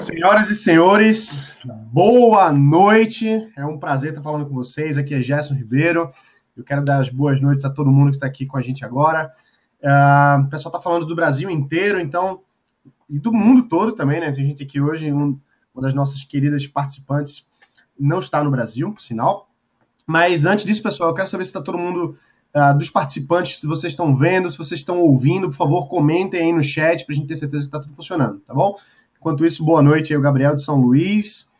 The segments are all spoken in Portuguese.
Senhoras e senhores, boa noite. É um prazer estar falando com vocês. Aqui é Gerson Ribeiro. Eu quero dar as boas noites a todo mundo que está aqui com a gente agora. Uh, o pessoal está falando do Brasil inteiro, então, e do mundo todo também, né? Tem gente aqui hoje, um, uma das nossas queridas participantes não está no Brasil, por sinal. Mas antes disso, pessoal, eu quero saber se está todo mundo, uh, dos participantes, se vocês estão vendo, se vocês estão ouvindo, por favor, comentem aí no chat para a gente ter certeza que está tudo funcionando, tá bom? Enquanto isso, boa noite aí, o Gabriel de São Luís,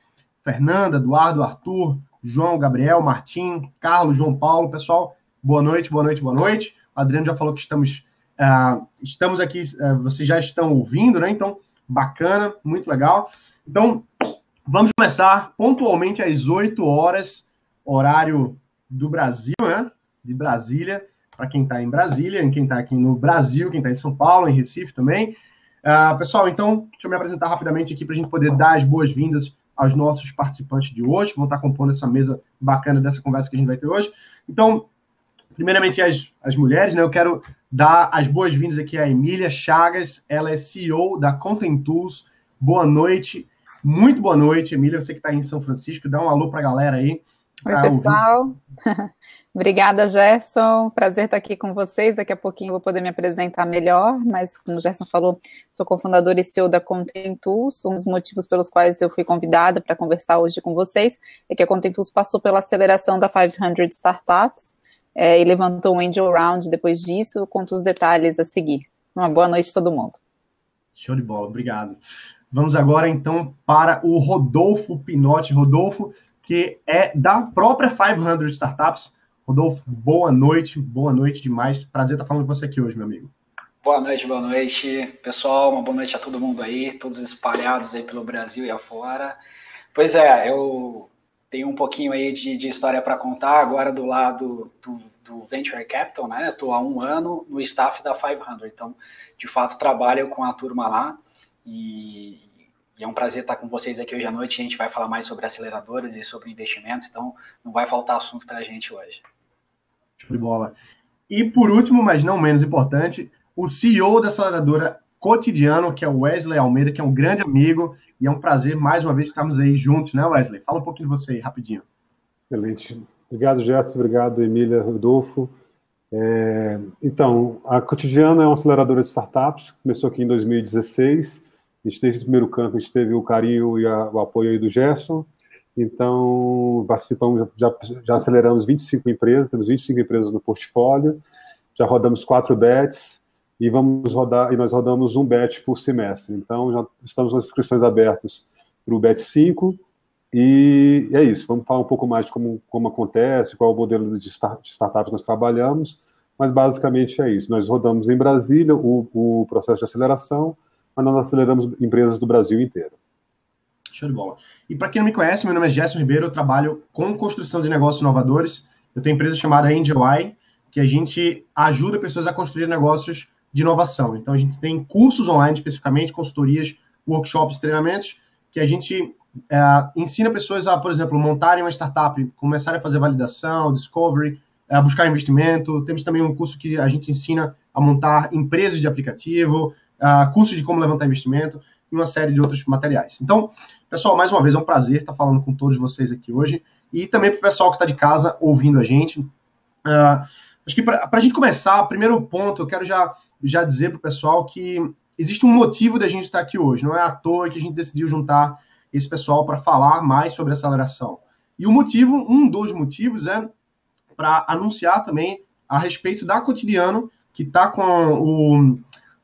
Fernanda, Eduardo, Arthur, João, Gabriel, Martim, Carlos, João Paulo, pessoal, boa noite, boa noite, boa noite. O Adriano já falou que estamos, uh, estamos aqui, uh, vocês já estão ouvindo, né? Então, bacana, muito legal. Então, vamos começar pontualmente às 8 horas, horário do Brasil, né? De Brasília, para quem está em Brasília, quem está aqui no Brasil, quem está em São Paulo, em Recife também. Uh, pessoal, então, deixa eu me apresentar rapidamente aqui para a gente poder dar as boas-vindas aos nossos participantes de hoje, que vão estar compondo essa mesa bacana dessa conversa que a gente vai ter hoje. Então, primeiramente, as, as mulheres, né? Eu quero dar as boas-vindas aqui à Emília Chagas, ela é CEO da Content Tools. Boa noite, muito boa noite, Emília, você que está aí em São Francisco, dá um alô para a galera aí. Oi, pessoal. Obrigada, Gerson. Prazer estar aqui com vocês. Daqui a pouquinho eu vou poder me apresentar melhor, mas como o Gerson falou, sou cofundadora e CEO da Content Tools. Um dos motivos pelos quais eu fui convidada para conversar hoje com vocês é que a Content Tools passou pela aceleração da 500 Startups é, e levantou um angel round depois disso. Conto os detalhes a seguir. Uma boa noite a todo mundo. Show de bola, obrigado. Vamos agora então para o Rodolfo Pinotti. Rodolfo, que é da própria 500 Startups. Rodolfo, boa noite, boa noite demais. Prazer estar falando com você aqui hoje, meu amigo. Boa noite, boa noite, pessoal. Uma boa noite a todo mundo aí, todos espalhados aí pelo Brasil e afora. Pois é, eu tenho um pouquinho aí de, de história para contar agora do lado do, do Venture Capital, né? Estou há um ano no staff da 500, então, de fato, trabalho com a turma lá e, e é um prazer estar com vocês aqui hoje à noite. A gente vai falar mais sobre aceleradoras e sobre investimentos, então não vai faltar assunto para a gente hoje. De bola. E por último, mas não menos importante, o CEO da aceleradora Cotidiano, que é o Wesley Almeida, que é um grande amigo, e é um prazer mais uma vez estarmos aí juntos, né, Wesley? Fala um pouquinho de você aí, rapidinho. Excelente. Obrigado, Gerson. Obrigado, Emília, Rodolfo. É, então, a Cotidiano é uma aceleradora de startups, começou aqui em 2016. A gente, desde o primeiro campo, a gente teve o carinho e a, o apoio aí do Gerson. Então, participamos, já, já aceleramos 25 empresas, temos 25 empresas no portfólio, já rodamos quatro bets e vamos rodar, e nós rodamos um bet por semestre. Então, já estamos com as inscrições abertas para o bet 5 e é isso. Vamos falar um pouco mais de como, como acontece, qual é o modelo de, start, de startup que nós trabalhamos, mas basicamente é isso. Nós rodamos em Brasília o, o processo de aceleração, mas nós aceleramos empresas do Brasil inteiro. Show de bola. E para quem não me conhece, meu nome é Gerson Ribeiro, eu trabalho com construção de negócios inovadores. Eu tenho empresa chamada Angel Eye, que a gente ajuda pessoas a construir negócios de inovação. Então, a gente tem cursos online, especificamente, consultorias, workshops, treinamentos, que a gente é, ensina pessoas a, por exemplo, montarem uma startup, começarem a fazer validação, discovery, é, buscar investimento. Temos também um curso que a gente ensina a montar empresas de aplicativo, é, curso de como levantar investimento e uma série de outros materiais. Então, pessoal, mais uma vez é um prazer estar falando com todos vocês aqui hoje e também para o pessoal que está de casa ouvindo a gente. Uh, acho que para a gente começar, primeiro ponto, eu quero já, já dizer para o pessoal que existe um motivo da gente estar aqui hoje. Não é à toa que a gente decidiu juntar esse pessoal para falar mais sobre aceleração. E o motivo, um dos motivos, é para anunciar também a respeito da Cotidiano, que está com o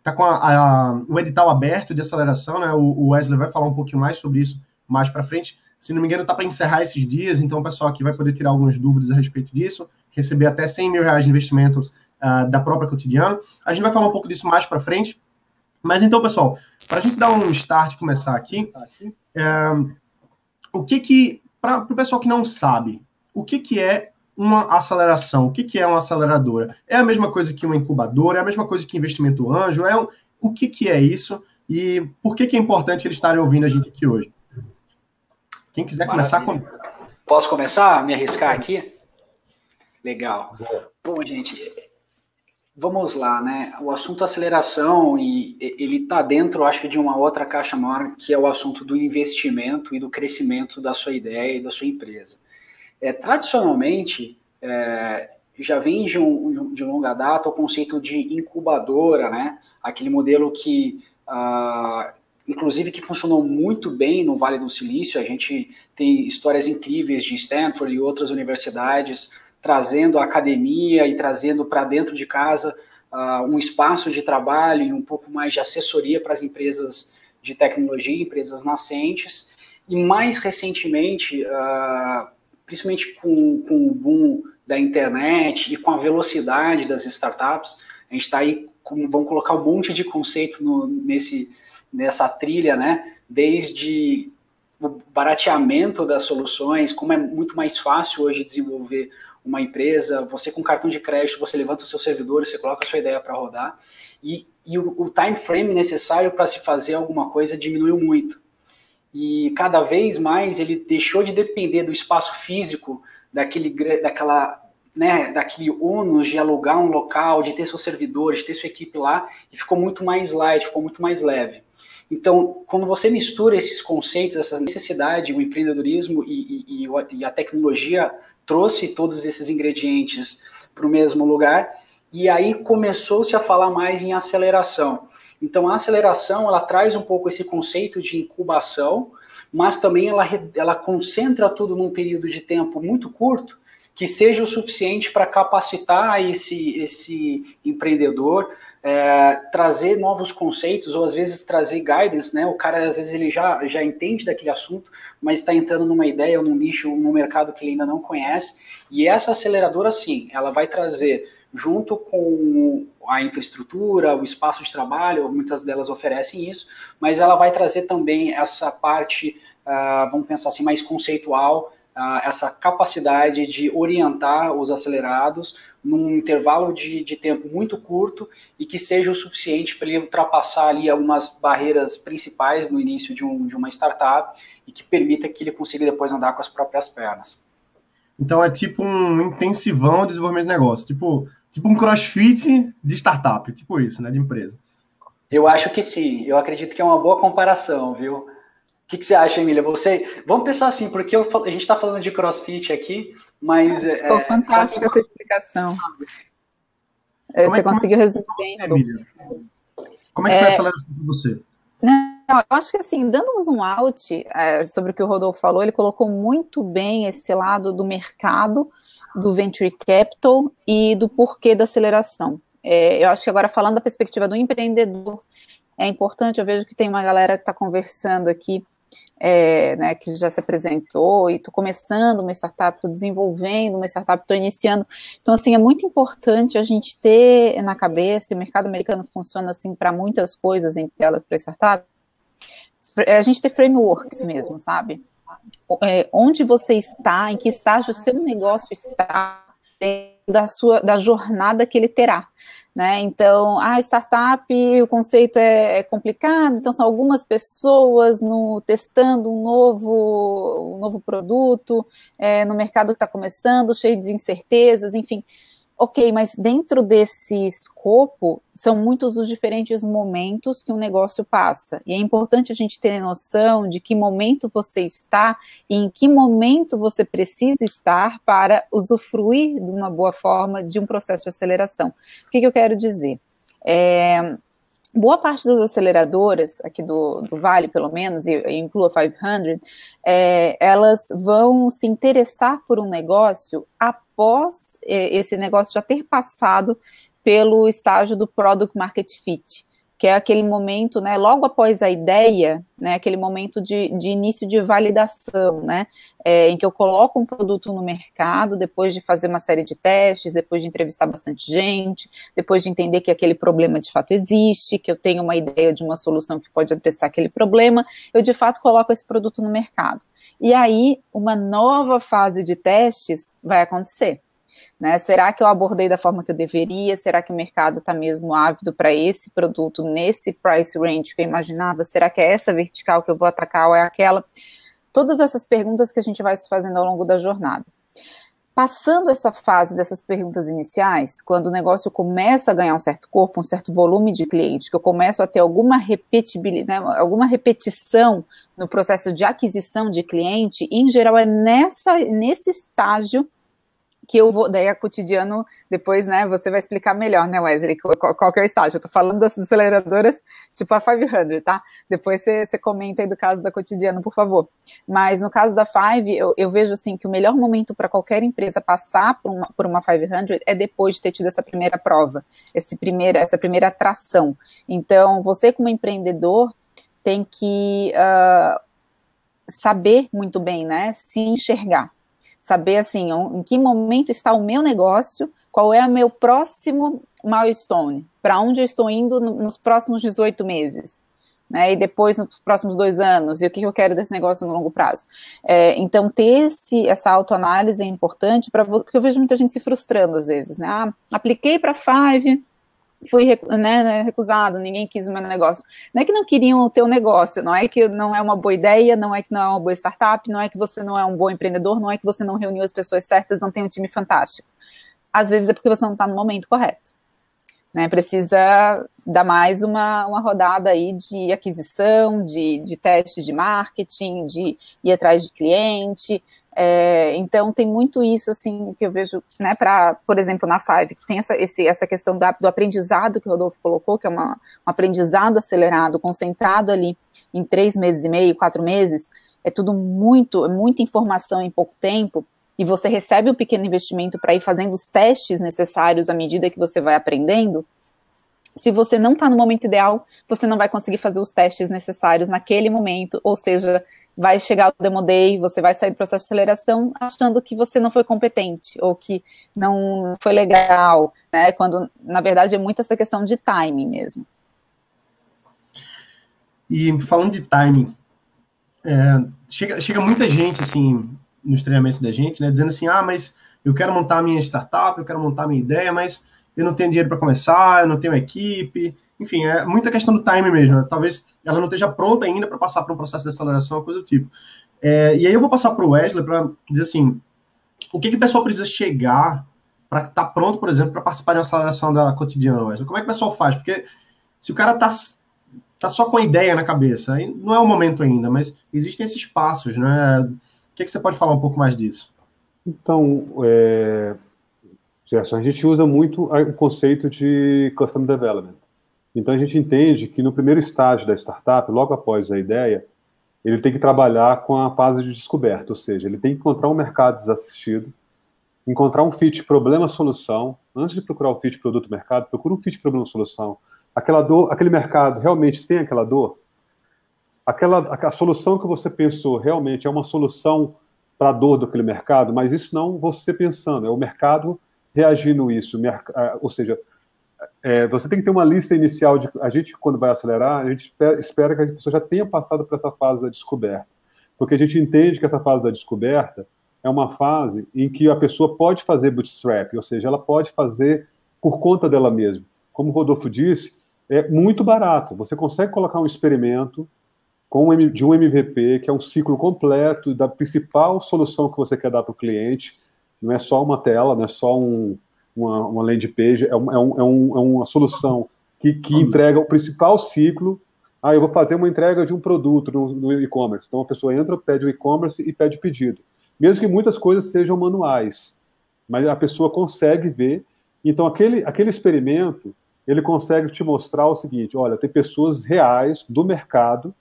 tá com a, a, o edital aberto de aceleração, né? O, Wesley vai falar um pouquinho mais sobre isso mais para frente. Se não me engano, está para encerrar esses dias, então o pessoal aqui vai poder tirar algumas dúvidas a respeito disso, receber até 100 mil reais de investimento uh, da própria cotidiano. A gente vai falar um pouco disso mais para frente. Mas então, pessoal, para a gente dar um start e começar aqui, é, o que que, para o pessoal que não sabe, o que que é uma aceleração. O que, que é uma aceleradora? É a mesma coisa que uma incubadora? É a mesma coisa que investimento anjo? É um... O que, que é isso? E por que, que é importante eles estarem ouvindo a gente aqui hoje? Quem quiser Maravilha. começar, com... Posso começar? Me arriscar aqui? Legal. Bom, gente, vamos lá, né? O assunto aceleração e ele está dentro, acho que de uma outra caixa maior, que é o assunto do investimento e do crescimento da sua ideia e da sua empresa. É, tradicionalmente, é, já vem de, um, de longa data o conceito de incubadora, né? Aquele modelo que, ah, inclusive, que funcionou muito bem no Vale do Silício. A gente tem histórias incríveis de Stanford e outras universidades trazendo a academia e trazendo para dentro de casa uh, um espaço de trabalho e um pouco mais de assessoria para as empresas de tecnologia, empresas nascentes. E mais recentemente, uh, principalmente com, com o boom da internet e com a velocidade das startups, a gente está aí, com, vamos colocar um monte de conceito no, nesse, nessa trilha, né? Desde o barateamento das soluções, como é muito mais fácil hoje desenvolver uma empresa, você com cartão de crédito, você levanta o seu servidor, você coloca a sua ideia para rodar, e, e o, o time frame necessário para se fazer alguma coisa diminuiu muito. E cada vez mais ele deixou de depender do espaço físico, daquele, daquela, né, daquele ônus de alugar um local, de ter seu servidor, de ter sua equipe lá, e ficou muito mais light, ficou muito mais leve. Então, quando você mistura esses conceitos, essa necessidade, o empreendedorismo e, e, e a tecnologia trouxe todos esses ingredientes para o mesmo lugar e aí começou-se a falar mais em aceleração. Então a aceleração ela traz um pouco esse conceito de incubação, mas também ela, ela concentra tudo num período de tempo muito curto que seja o suficiente para capacitar esse, esse empreendedor, é, trazer novos conceitos ou às vezes trazer guidance, né? O cara às vezes ele já, já entende daquele assunto, mas está entrando numa ideia num nicho, num mercado que ele ainda não conhece. E essa aceleradora, sim, ela vai trazer junto com a infraestrutura, o espaço de trabalho, muitas delas oferecem isso, mas ela vai trazer também essa parte, uh, vamos pensar assim, mais conceitual, uh, essa capacidade de orientar os acelerados num intervalo de, de tempo muito curto e que seja o suficiente para ele ultrapassar ali algumas barreiras principais no início de, um, de uma startup e que permita que ele consiga depois andar com as próprias pernas. Então é tipo um intensivão de desenvolvimento de negócio, tipo, tipo um crossfit de startup, tipo isso, né, de empresa. Eu acho que sim, eu acredito que é uma boa comparação, viu? O que, que, você acha, Emília? Você, vamos pensar assim, porque eu, a gente está falando de CrossFit aqui, mas ficou é, fantástica essa explicação. É, você é conseguiu resumir bem, Emília? Como é que foi é, essa aceleração para você? Não, eu acho que assim, dando um zoom out é, sobre o que o Rodolfo falou, ele colocou muito bem esse lado do mercado, do venture capital e do porquê da aceleração. É, eu acho que agora falando da perspectiva do empreendedor, é importante, eu vejo que tem uma galera que está conversando aqui é, né, que já se apresentou, e estou começando uma startup, estou desenvolvendo uma startup, estou iniciando. Então, assim, é muito importante a gente ter na cabeça, o mercado americano funciona assim para muitas coisas, entre elas para startup, a gente ter frameworks mesmo, sabe? É, onde você está, em que estágio o seu negócio está da sua da jornada que ele terá. Né? Então, a startup, o conceito é, é, complicado, então são algumas pessoas no, testando um novo, um novo produto é, no mercado que está começando, cheio de incertezas, enfim. Ok, mas dentro desse escopo, são muitos os diferentes momentos que um negócio passa. E é importante a gente ter noção de que momento você está e em que momento você precisa estar para usufruir de uma boa forma de um processo de aceleração. O que, que eu quero dizer? É, boa parte das aceleradoras, aqui do, do Vale pelo menos, e, e inclua 500, é, elas vão se interessar por um negócio após é, esse negócio já ter passado pelo estágio do Product Market Fit que é aquele momento, né, logo após a ideia, né, aquele momento de, de início de validação, né, é, em que eu coloco um produto no mercado, depois de fazer uma série de testes, depois de entrevistar bastante gente, depois de entender que aquele problema de fato existe, que eu tenho uma ideia de uma solução que pode adressar aquele problema, eu de fato coloco esse produto no mercado. E aí, uma nova fase de testes vai acontecer. Né? Será que eu abordei da forma que eu deveria? Será que o mercado está mesmo ávido para esse produto, nesse price range que eu imaginava? Será que é essa vertical que eu vou atacar ou é aquela? Todas essas perguntas que a gente vai se fazendo ao longo da jornada. Passando essa fase dessas perguntas iniciais, quando o negócio começa a ganhar um certo corpo, um certo volume de clientes, que eu começo a ter alguma repetibilidade, né, alguma repetição no processo de aquisição de cliente, em geral é nessa, nesse estágio que eu vou, daí a cotidiano, depois, né, você vai explicar melhor, né, Wesley, qual, qual que é o estágio. Eu tô falando das aceleradoras, tipo a 500, tá? Depois você, você comenta aí do caso da cotidiano, por favor. Mas no caso da Five, eu, eu vejo, assim, que o melhor momento para qualquer empresa passar por uma, por uma 500 é depois de ter tido essa primeira prova, esse primeira, essa primeira atração. Então, você como empreendedor tem que uh, saber muito bem, né, se enxergar saber assim, em que momento está o meu negócio, qual é o meu próximo milestone, para onde eu estou indo nos próximos 18 meses. Né, e depois nos próximos dois anos, e o que eu quero desse negócio no longo prazo. É, então, ter esse, essa autoanálise é importante, para porque eu vejo muita gente se frustrando às vezes. Né? Ah, apliquei para Five, fui né, né, recusado, ninguém quis o meu negócio. Não é que não queriam o teu negócio, não é que não é uma boa ideia, não é que não é uma boa startup, não é que você não é um bom empreendedor, não é que você não reuniu as pessoas certas, não tem um time fantástico. Às vezes é porque você não está no momento correto. Né, precisa dar mais uma, uma rodada aí de aquisição, de, de testes de marketing, de ir atrás de cliente, é, então tem muito isso assim que eu vejo, né, para, por exemplo, na Five, que tem essa, esse, essa questão da, do aprendizado que o Rodolfo colocou, que é uma, um aprendizado acelerado, concentrado ali em três meses e meio, quatro meses, é tudo muito, é muita informação em pouco tempo, e você recebe um pequeno investimento para ir fazendo os testes necessários à medida que você vai aprendendo. Se você não está no momento ideal, você não vai conseguir fazer os testes necessários naquele momento, ou seja, vai chegar o Demo Day, você vai sair do processo de aceleração achando que você não foi competente ou que não foi legal, né? Quando, na verdade, é muito essa questão de timing mesmo. E falando de timing, é, chega, chega muita gente, assim, nos treinamentos da gente, né? Dizendo assim, ah, mas eu quero montar a minha startup, eu quero montar a minha ideia, mas eu não tenho dinheiro para começar, eu não tenho equipe, enfim, é muita questão do time mesmo. Né? Talvez ela não esteja pronta ainda para passar para um processo de aceleração, coisa do tipo. É, e aí eu vou passar para o Wesley para dizer assim, o que, que o pessoal precisa chegar para estar tá pronto, por exemplo, para participar de uma aceleração da cotidiana, Wesley? Como é que o pessoal faz? Porque se o cara está tá só com a ideia na cabeça, aí não é o momento ainda, mas existem esses passos, né? O que, que você pode falar um pouco mais disso? Então, é, a gente usa muito o conceito de Custom Development. Então, a gente entende que no primeiro estágio da startup, logo após a ideia, ele tem que trabalhar com a fase de descoberta, ou seja, ele tem que encontrar um mercado desassistido, encontrar um fit problema-solução. Antes de procurar o fit produto-mercado, procura um fit problema-solução. Aquela dor, aquele mercado realmente tem aquela dor? Aquela, a, a solução que você pensou realmente é uma solução para a dor daquele mercado, mas isso não você pensando, é o mercado reagindo isso, ou seja, é, você tem que ter uma lista inicial de a gente quando vai acelerar, a gente espera que a pessoa já tenha passado por essa fase da descoberta, porque a gente entende que essa fase da descoberta é uma fase em que a pessoa pode fazer bootstrap, ou seja, ela pode fazer por conta dela mesma. Como o Rodolfo disse, é muito barato. Você consegue colocar um experimento de um MVP, que é um ciclo completo da principal solução que você quer dar para o cliente, não é só uma tela, não é só um, uma, uma landing page, é, um, é, um, é, um, é uma solução que, que entrega o principal ciclo. Ah, eu vou fazer uma entrega de um produto no, no e-commerce. Então a pessoa entra, pede o e-commerce e pede pedido. Mesmo que muitas coisas sejam manuais, mas a pessoa consegue ver. Então aquele, aquele experimento, ele consegue te mostrar o seguinte: olha, tem pessoas reais do mercado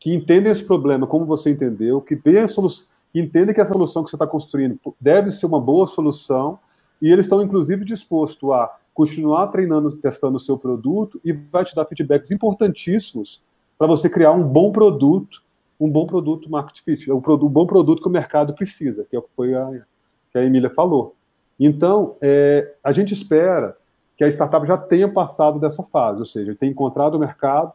que entendem esse problema como você entendeu, que vê a solução que entendem que essa solução que você está construindo deve ser uma boa solução e eles estão, inclusive, dispostos a continuar treinando, testando o seu produto e vai te dar feedbacks importantíssimos para você criar um bom produto, um bom produto market fit, um, um, bom produto que o mercado precisa, que é o que foi a, que a Emília falou. Então, é, a gente espera que a startup já tenha passado dessa fase, ou seja, tenha encontrado o mercado,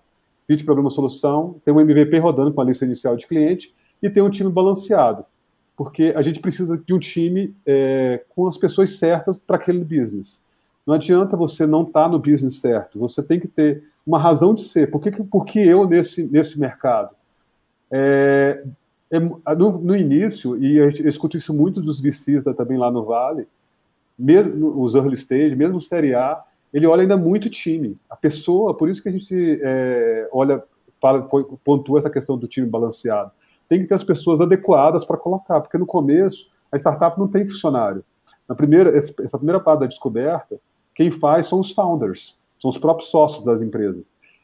fit problema solução, tem um MVP rodando com a lista inicial de cliente e ter um time balanceado, porque a gente precisa de um time é, com as pessoas certas para aquele business. Não adianta você não estar tá no business certo, você tem que ter uma razão de ser. Por que, por que eu nesse, nesse mercado? É, é, no, no, início, e eu escuto isso muito dos VCs também lá no Vale, mesmo os early stage, mesmo o Série A, ele olha ainda muito time. A pessoa, por isso que a gente é, olha, fala, pontua essa questão do time balanceado. Tem que ter as pessoas adequadas para colocar, porque no começo a startup não tem funcionário. Na primeira, essa primeira parte da descoberta, quem faz são os founders, são os próprios sócios das empresas.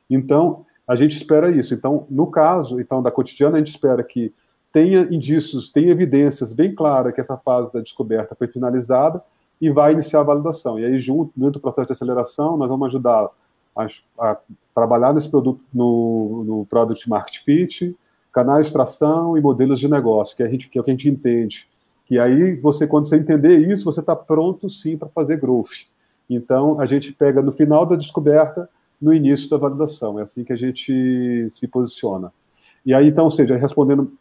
Então, a gente espera isso. Então, no caso então da cotidiana, a gente espera que tenha indícios, tenha evidências bem claras que essa fase da descoberta foi finalizada e vai iniciar a validação. E aí, junto, dentro do processo de aceleração, nós vamos ajudar a, a trabalhar nesse produto no, no Product Market Fit, canais de extração e modelos de negócio, que, a gente, que é o que a gente entende. Que aí, você, quando você entender isso, você está pronto, sim, para fazer growth. Então, a gente pega no final da descoberta, no início da validação. É assim que a gente se posiciona. E aí, então, ou seja, respondendo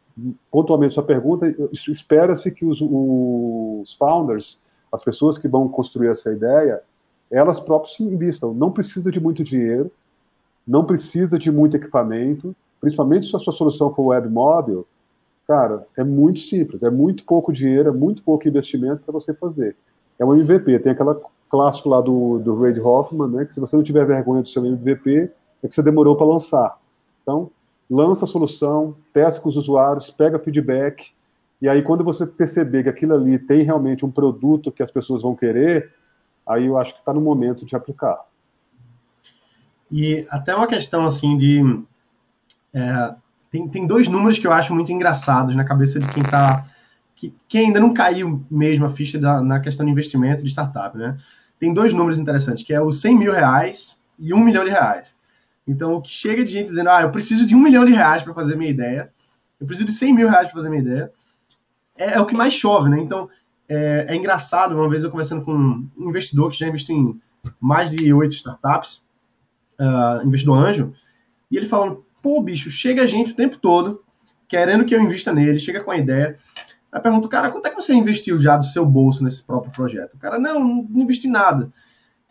pontualmente sua pergunta, espera-se que os, os founders as pessoas que vão construir essa ideia, elas próprias se invistam. Não precisa de muito dinheiro, não precisa de muito equipamento, principalmente se a sua solução for web móvel, cara, é muito simples, é muito pouco dinheiro, é muito pouco investimento para você fazer. É um MVP, tem aquela clássico lá do, do Reid Hoffman, né, que se você não tiver vergonha do seu MVP, é que você demorou para lançar. Então, lança a solução, testa com os usuários, pega feedback, e aí, quando você perceber que aquilo ali tem realmente um produto que as pessoas vão querer, aí eu acho que está no momento de aplicar. E até uma questão assim de. É, tem, tem dois números que eu acho muito engraçados na cabeça de quem está. Que, que, ainda não caiu mesmo a ficha da, na questão de investimento de startup, né? Tem dois números interessantes, que é os 100 mil reais e um milhão de reais. Então, o que chega de gente dizendo, ah, eu preciso de um milhão de reais para fazer minha ideia, eu preciso de 100 mil reais para fazer minha ideia, é, é, o que mais chove, né? Então, é, é, engraçado, uma vez eu conversando com um investidor que já investiu em mais de oito startups, uh, investidor anjo, e ele falando, pô, bicho, chega a gente o tempo todo querendo que eu invista nele, chega com a ideia, aí pergunto, cara, quanto é que você investiu já do seu bolso nesse próprio projeto? O cara, não, não investi nada.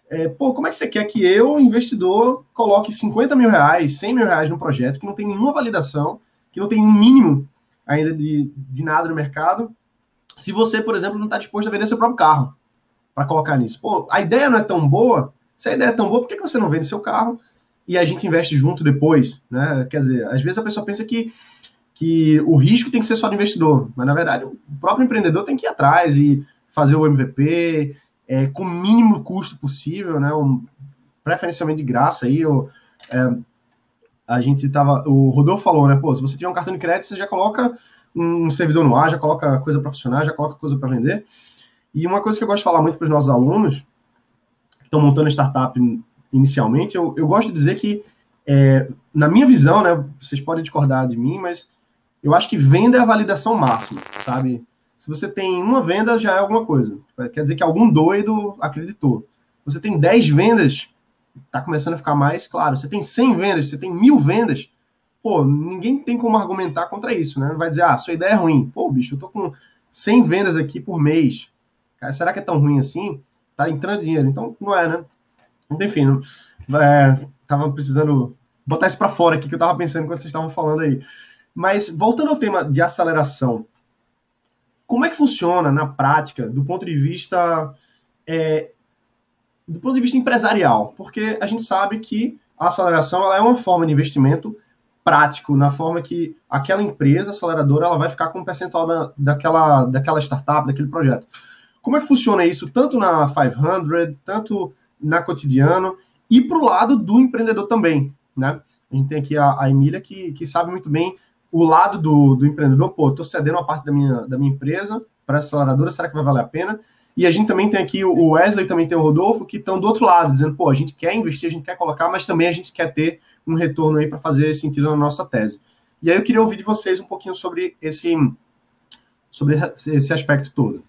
É, pô, como é que você quer que eu, investidor, coloque 50 mil reais, 100 mil reais no projeto que não tem nenhuma validação, que não tem um mínimo ainda de, de nada no mercado, se você, por exemplo, não está disposto a vender seu próprio carro para colocar nisso. Pô, a ideia não é tão boa, se a ideia é tão boa, por que, que você não vende seu carro e a gente investe junto depois? Né? Quer dizer, às vezes a pessoa pensa que, que o risco tem que ser só do investidor, mas na verdade o próprio empreendedor tem que ir atrás e fazer o MVP é, com o mínimo custo possível, né? Um, preferencialmente de graça aí, ou, é, a gente estava. O Rodolfo falou, né? Pô, se você tiver um cartão de crédito, você já coloca um servidor no ar, já coloca coisa para funcionar, já coloca coisa para vender. E uma coisa que eu gosto de falar muito para os nossos alunos que estão montando startup inicialmente, eu, eu gosto de dizer que, é, na minha visão, né? Vocês podem discordar de mim, mas eu acho que venda é a validação máxima, sabe? Se você tem uma venda, já é alguma coisa. Quer dizer que algum doido acreditou. Você tem 10 vendas, está começando a ficar mais claro. Você tem 100 vendas, você tem mil vendas, pô, ninguém tem como argumentar contra isso, né? Não vai dizer, ah, sua ideia é ruim. Pô, bicho, eu tô com 100 vendas aqui por mês. Cara, será que é tão ruim assim? Tá entrando dinheiro. Então, não é, né? Enfim, não, é, tava precisando botar isso para fora aqui que eu tava pensando quando vocês estavam falando aí. Mas, voltando ao tema de aceleração, como é que funciona na prática, do ponto de vista é, do ponto de vista empresarial, porque a gente sabe que a aceleração é uma forma de investimento prático, na forma que aquela empresa aceleradora ela vai ficar com um percentual da, daquela, daquela startup, daquele projeto. Como é que funciona isso, tanto na 500, tanto na cotidiano, e para o lado do empreendedor também, né? A gente tem aqui a, a Emília, que, que sabe muito bem o lado do, do empreendedor. Pô, estou cedendo uma parte da minha, da minha empresa para a aceleradora, será que vai valer a pena? E a gente também tem aqui o Wesley, também tem o Rodolfo, que estão do outro lado, dizendo, pô, a gente quer investir, a gente quer colocar, mas também a gente quer ter um retorno aí para fazer sentido na nossa tese. E aí eu queria ouvir de vocês um pouquinho sobre esse, sobre esse aspecto todo.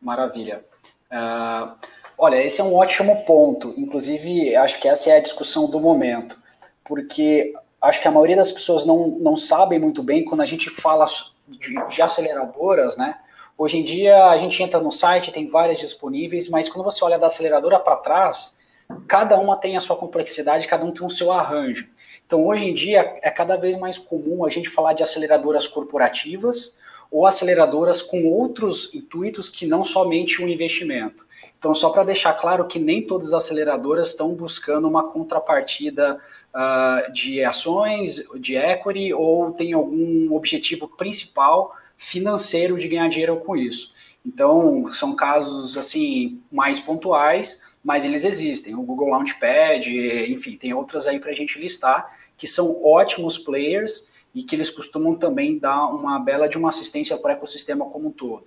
Maravilha. Uh, olha, esse é um ótimo ponto. Inclusive, acho que essa é a discussão do momento, porque acho que a maioria das pessoas não, não sabem muito bem quando a gente fala de, de aceleradoras, né? Hoje em dia a gente entra no site, tem várias disponíveis, mas quando você olha da aceleradora para trás, cada uma tem a sua complexidade, cada um tem o seu arranjo. Então, hoje em dia, é cada vez mais comum a gente falar de aceleradoras corporativas ou aceleradoras com outros intuitos que não somente o um investimento. Então, só para deixar claro que nem todas as aceleradoras estão buscando uma contrapartida uh, de ações, de equity, ou tem algum objetivo principal financeiro de ganhar dinheiro com isso. Então, são casos assim mais pontuais, mas eles existem. O Google Launchpad, enfim, tem outras aí para a gente listar, que são ótimos players e que eles costumam também dar uma bela de uma assistência para o ecossistema como um todo.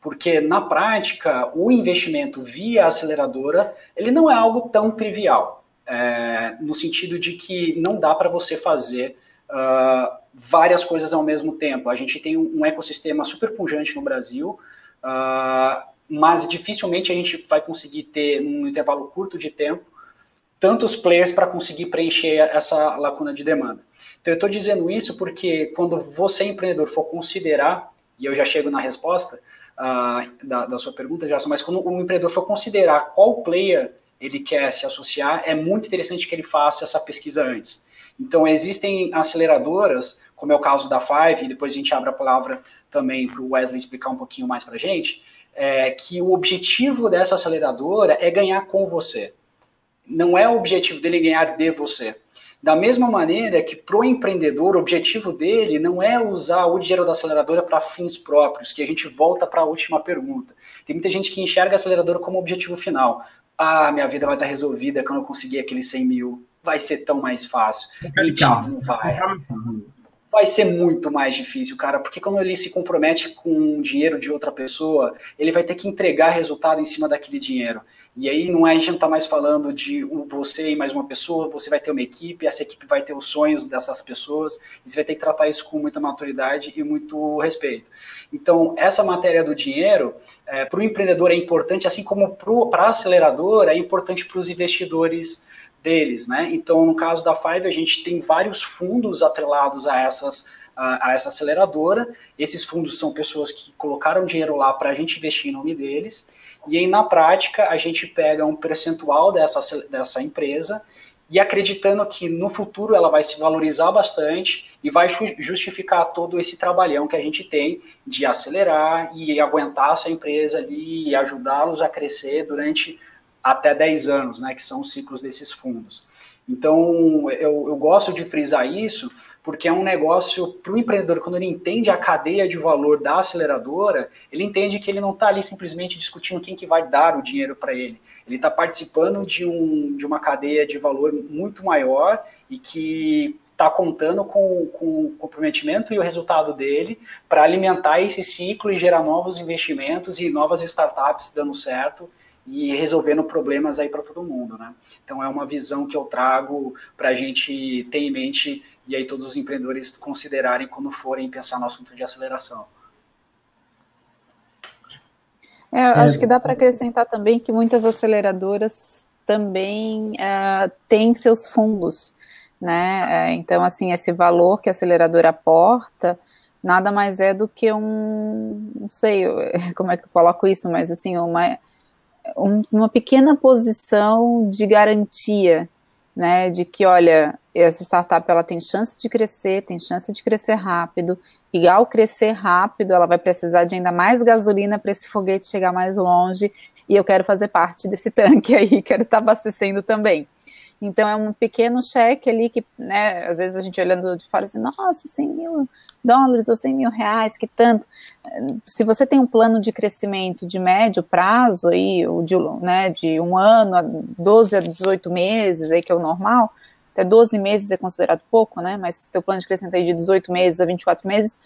Porque, na prática, o investimento via aceleradora, ele não é algo tão trivial, é, no sentido de que não dá para você fazer uh, várias coisas ao mesmo tempo. A gente tem um, ecossistema super pujante no Brasil, uh, mas dificilmente a gente vai conseguir ter, num intervalo curto de tempo, tantos players para conseguir preencher essa lacuna de demanda. Então, eu estou dizendo isso porque quando você, empreendedor, for considerar, e eu já chego na resposta uh, da, da, sua pergunta, Gerson, mas quando o empreendedor for considerar qual player ele quer se associar, é muito interessante que ele faça essa pesquisa antes. Então, existem aceleradoras, como é o caso da Five, e depois a gente abre a palavra também para o Wesley explicar um pouquinho mais para a gente, é, que o objetivo dessa aceleradora é ganhar com você. Não é o objetivo dele ganhar de você. Da mesma maneira que para o empreendedor, o objetivo dele não é usar o dinheiro da aceleradora para fins próprios, que a gente volta para a última pergunta. Tem muita gente que enxerga a aceleradora como objetivo final. Ah, minha vida vai estar resolvida quando eu conseguir aqueles 100 mil. Vai ser tão mais fácil. Mentira, não vai vai ser muito mais difícil, cara, porque quando ele se compromete com o dinheiro de outra pessoa, ele vai ter que entregar resultado em cima daquele dinheiro. E aí não é, a gente não está mais falando de você e mais uma pessoa, você vai ter uma equipe, essa equipe vai ter os sonhos dessas pessoas, e você vai ter que tratar isso com muita maturidade e muito respeito. Então, essa matéria do dinheiro, é, para o empreendedor é importante, assim como para a aceleradora, é importante para os investidores deles, né? Então, no caso da Five, a gente tem vários fundos atrelados a essas a, a essa aceleradora. Esses fundos são pessoas que colocaram dinheiro lá para a gente investir em nome deles. E aí, na prática, a gente pega um percentual dessa, dessa empresa e acreditando que no futuro ela vai se valorizar bastante e vai justificar todo esse trabalhão que a gente tem de acelerar e aguentar essa empresa ali e ajudá-los a crescer durante até 10 anos, né, que são os ciclos desses fundos. Então, eu, eu gosto de frisar isso, porque é um negócio para o empreendedor, quando ele entende a cadeia de valor da aceleradora, ele entende que ele não está ali simplesmente discutindo quem que vai dar o dinheiro para ele. Ele está participando de, um, de uma cadeia de valor muito maior e que está contando com, com o comprometimento e o resultado dele para alimentar esse ciclo e gerar novos investimentos e novas startups dando certo e resolvendo problemas aí para todo mundo, né? Então é uma visão que eu trago para a gente ter em mente e aí todos os empreendedores considerarem quando forem pensar no assunto de aceleração. É, acho que dá para acrescentar também que muitas aceleradoras também uh, têm seus fundos, né? É, então, assim, esse valor que a aceleradora aporta nada mais é do que um, não sei como é que eu coloco isso, mas assim, uma um, uma pequena posição de garantia, né, de que, olha, essa startup ela tem chance de crescer, tem chance de crescer rápido, e ao crescer rápido, ela vai precisar de ainda mais gasolina para esse foguete chegar mais longe, e eu quero fazer parte desse tanque aí, quero estar tá abastecendo também. Então é um pequeno cheque ali que, né, às vezes a gente olhando de fora assim, nossa, 100 mil dólares ou 100 mil reais, que tanto. Se você tem um plano de crescimento de médio prazo aí, ou de, né, de um ano a 12 a 18 meses, aí que é o normal, até 12 meses é considerado pouco, né, mas se teu plano de crescimento aí de 18 meses a 24 meses,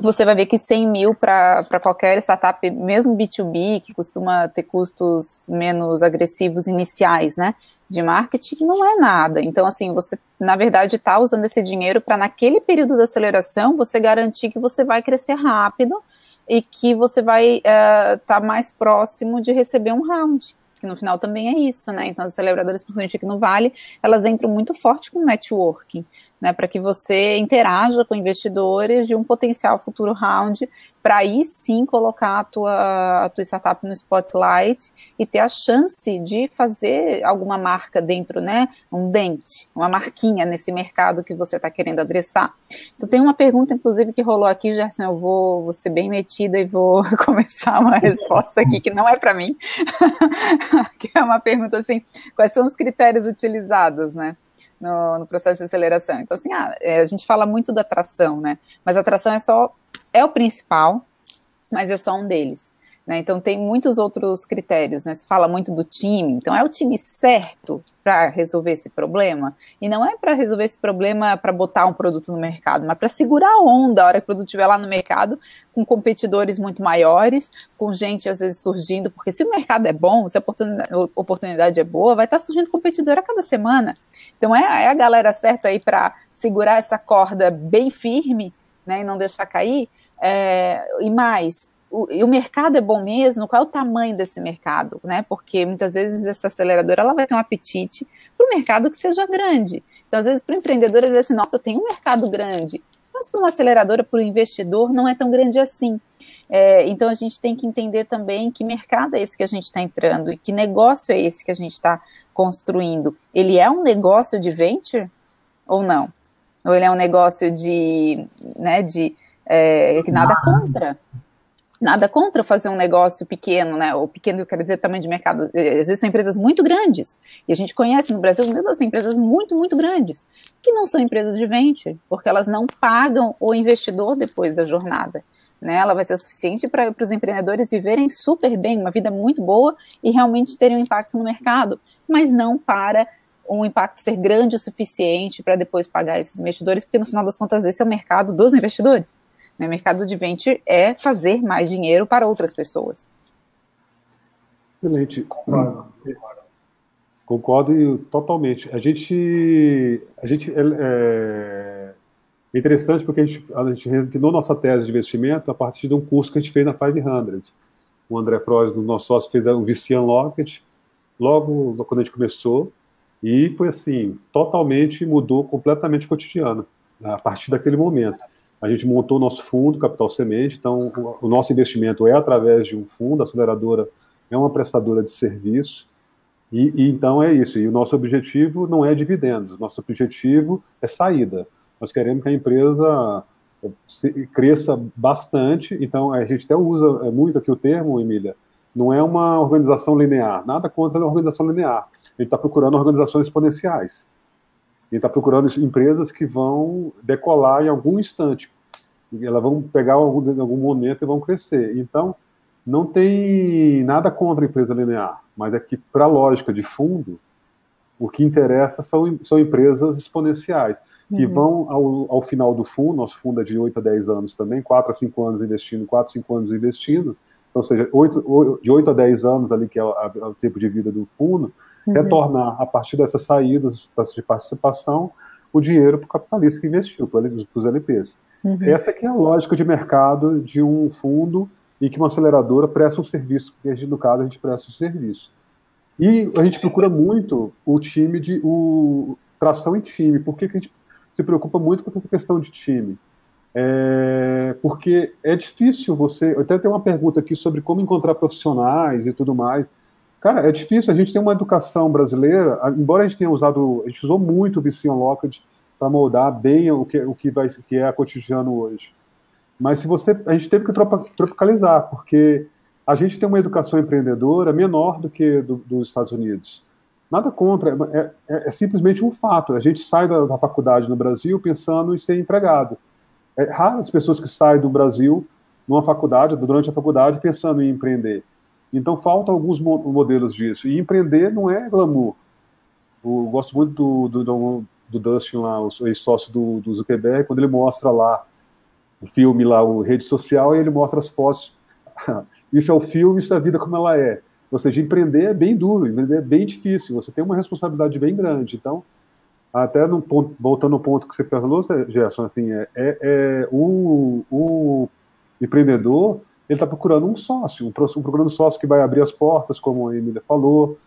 você vai ver que 100 mil para qualquer startup, mesmo B2B, que costuma ter custos menos agressivos iniciais, né? De marketing não é nada. Então, assim, você, na verdade, está usando esse dinheiro para, naquele período de aceleração, você garantir que você vai crescer rápido e que você vai estar uh, tá mais próximo de receber um round. Que no final também é isso, né? Então, as celebradoras, principalmente aqui no Vale, elas entram muito forte com networking, né? Para que você interaja com investidores de um potencial futuro round para aí sim colocar a tua, a tua startup no spotlight e ter a chance de fazer alguma marca dentro, né? Um dente, uma marquinha nesse mercado que você está querendo adressar. Então tem uma pergunta, inclusive, que rolou aqui, Gerson, eu vou, vou ser bem metida e vou começar uma resposta aqui que não é para mim, que é uma pergunta assim, quais são os critérios utilizados, né? No, no, processo de aceleração. Então, assim, ah, é, a gente fala muito da atração, né? Mas a atração é só é o principal, mas é só um deles. Né? Então tem muitos outros critérios, né? Se fala muito do time, então é o time certo para resolver esse problema? E não é para resolver esse problema para botar um produto no mercado, mas para segurar a onda a hora que o produto estiver lá no mercado, com competidores muito maiores, com gente às vezes surgindo, porque se o mercado é bom, se a oportunidade, é boa, vai estar tá surgindo competidor a cada semana. Então é, é a galera certa aí para segurar essa corda bem firme né, e não deixar cair. É, e mais, o, e o mercado é bom mesmo? Qual é o tamanho desse mercado? Né? Porque muitas vezes essa aceleradora ela vai ter um apetite para o mercado que seja grande. Então, às vezes, para o empreendedor, ele diz assim: nossa, tem um mercado grande. Mas para uma aceleradora, para o investidor, não é tão grande assim. É, então, a gente tem que entender também que mercado é esse que a gente está entrando e que negócio é esse que a gente está construindo. Ele é um negócio de venture ou não? Ou ele é um negócio de, né, de é, nada contra. Nada contra fazer um negócio pequeno, né? O pequeno, eu quero dizer, tamanho de mercado. Existem empresas muito grandes, e a gente conhece no Brasil existem empresas muito, muito grandes, que não são empresas de venture, porque elas não pagam o investidor depois da jornada. Né, ela vai ser suficiente para os empreendedores viverem super bem, uma vida muito boa e realmente terem um impacto no mercado, mas não para um impacto ser grande o suficiente para depois pagar esses investidores, porque no final das contas esse é o mercado dos investidores. Né? Mercado de venture é fazer mais dinheiro para outras pessoas. Excelente. Concordo. Concordo totalmente. A gente, a gente é, é, é interessante porque a gente, a gente nossa tese de investimento a partir de um curso que a gente fez na 500. O André Proz, o nosso sócio, fez o VC Unlocked logo quando a gente começou e foi assim, totalmente mudou completamente o cotidiano a partir daquele momento. A gente montou o nosso fundo, Capital Semente, então o, nosso investimento é através de um fundo, a aceleradora é uma prestadora de serviço, e, e, então é isso. E o nosso objetivo não é dividendos, nosso objetivo é saída. Nós queremos que a empresa eh, cresça bastante, então a gente até usa muito aqui o termo, Emília, não é uma organização linear, nada contra a organização linear. A gente está procurando organizações exponenciais gente está procurando empresas que vão decolar em algum instante. Elas vão pegar algum, em algum momento e vão crescer. Então, não tem nada contra a empresa linear, mas é que, para a lógica de fundo, o que interessa são, são empresas exponenciais, que uhum. vão ao, ao final do fundo, nosso fundo é de 8 a 10 anos também, 4 a 5 anos investindo, 4 a 5 anos investindo, então, ou seja, 8, de 8 a 10 anos ali, que é o, é o tempo de vida do fundo, uhum. retornar, a partir dessas saídas de participação, o dinheiro para o capitalista que investiu, para os LPs. Uhum. Essa é, é a lógica de mercado de um fundo e que uma aceleradora presta um serviço, porque no caso a gente presta um serviço. E a gente procura muito o time de o tração em time. Por que, que a gente se preocupa muito com essa questão de time? É, porque é difícil você. Eu até tenho uma pergunta aqui sobre como encontrar profissionais e tudo mais. Cara, é difícil. A gente tem uma educação brasileira, embora a gente tenha usado, a gente usou muito o VC Unlocked para moldar bem o que, o que, vai, que é cotidiano hoje. Mas se você, a gente teve que tropicalizar, porque a gente tem uma educação empreendedora menor do que do, dos Estados Unidos. Nada contra, é, é, é, simplesmente um fato. A gente sai da, da, faculdade no Brasil pensando em ser empregado. É raro as pessoas que saem do Brasil numa faculdade, durante a faculdade, pensando em empreender. Então faltam alguns modelos disso. E empreender não é glamour. Eu gosto muito do, do, do, Dustin lá, o ex-sócio do, do Zuckerberg, quando ele mostra lá o filme lá, o rede social, e ele mostra as fotos. isso é o filme, isso é a vida como ela é. Ou seja, empreender é bem duro, empreender é bem difícil, você tem uma responsabilidade bem grande. Então, até no ponto, voltando ao ponto que você falou, Gerson, assim, é, é, é o, o empreendedor ele está procurando um sócio, um, procurando sócio que vai abrir as portas, como a Emília falou,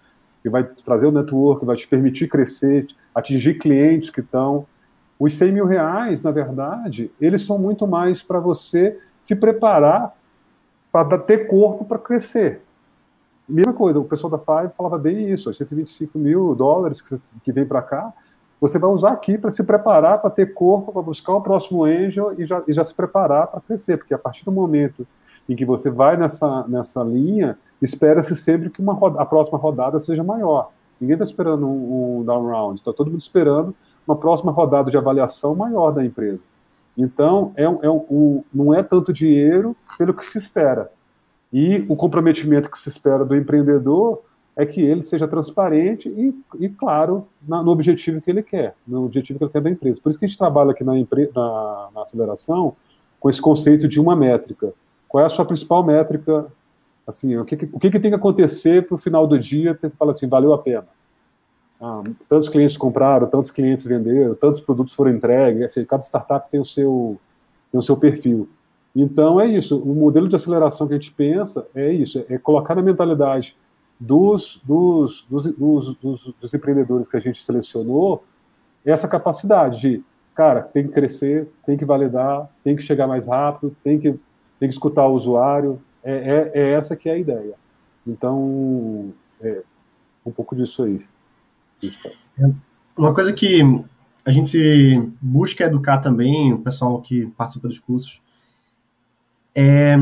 que vai trazer o network, que vai te permitir crescer, atingir clientes que estão. Os 100 mil reais, na verdade, eles são muito mais para você se preparar para ter corpo para crescer. Mesma coisa, o pessoal da Five falava bem isso, 125 mil dólares que, que vem para cá, você vai usar aqui para se preparar, para ter corpo, para buscar o próximo angel e já, e já se preparar para crescer, porque a partir do momento em que você vai nessa, nessa linha, espera-se sempre que uma roda, a próxima rodada seja maior. Ninguém está esperando um, um down round, está todo mundo esperando uma próxima rodada de avaliação maior da empresa. Então, é, é um, não é tanto dinheiro pelo que se espera. E o comprometimento que se espera do empreendedor é que ele seja transparente e, e claro, na, no objetivo que ele quer, no objetivo que ele quer da empresa. Por isso que a gente trabalha aqui na, na, na aceleração com esse conceito de uma métrica. Qual é a sua principal métrica? Assim, o que, o que, tem que acontecer para o final do dia você fala assim, valeu a pena? Ah, tantos clientes compraram, tantos clientes venderam, tantos produtos foram entregues, assim, cada startup tem o seu, tem o seu perfil. Então é isso, o modelo de aceleração que a gente pensa é isso, é colocar na mentalidade dos, dos, dos, dos empreendedores que a gente selecionou essa capacidade de, cara, tem que crescer, tem que validar, tem que chegar mais rápido, tem que, tem que escutar o usuário, é, é, é essa que é a ideia. Então, é um pouco disso aí. Uma coisa que a gente busca educar também, o pessoal que participa dos cursos, é,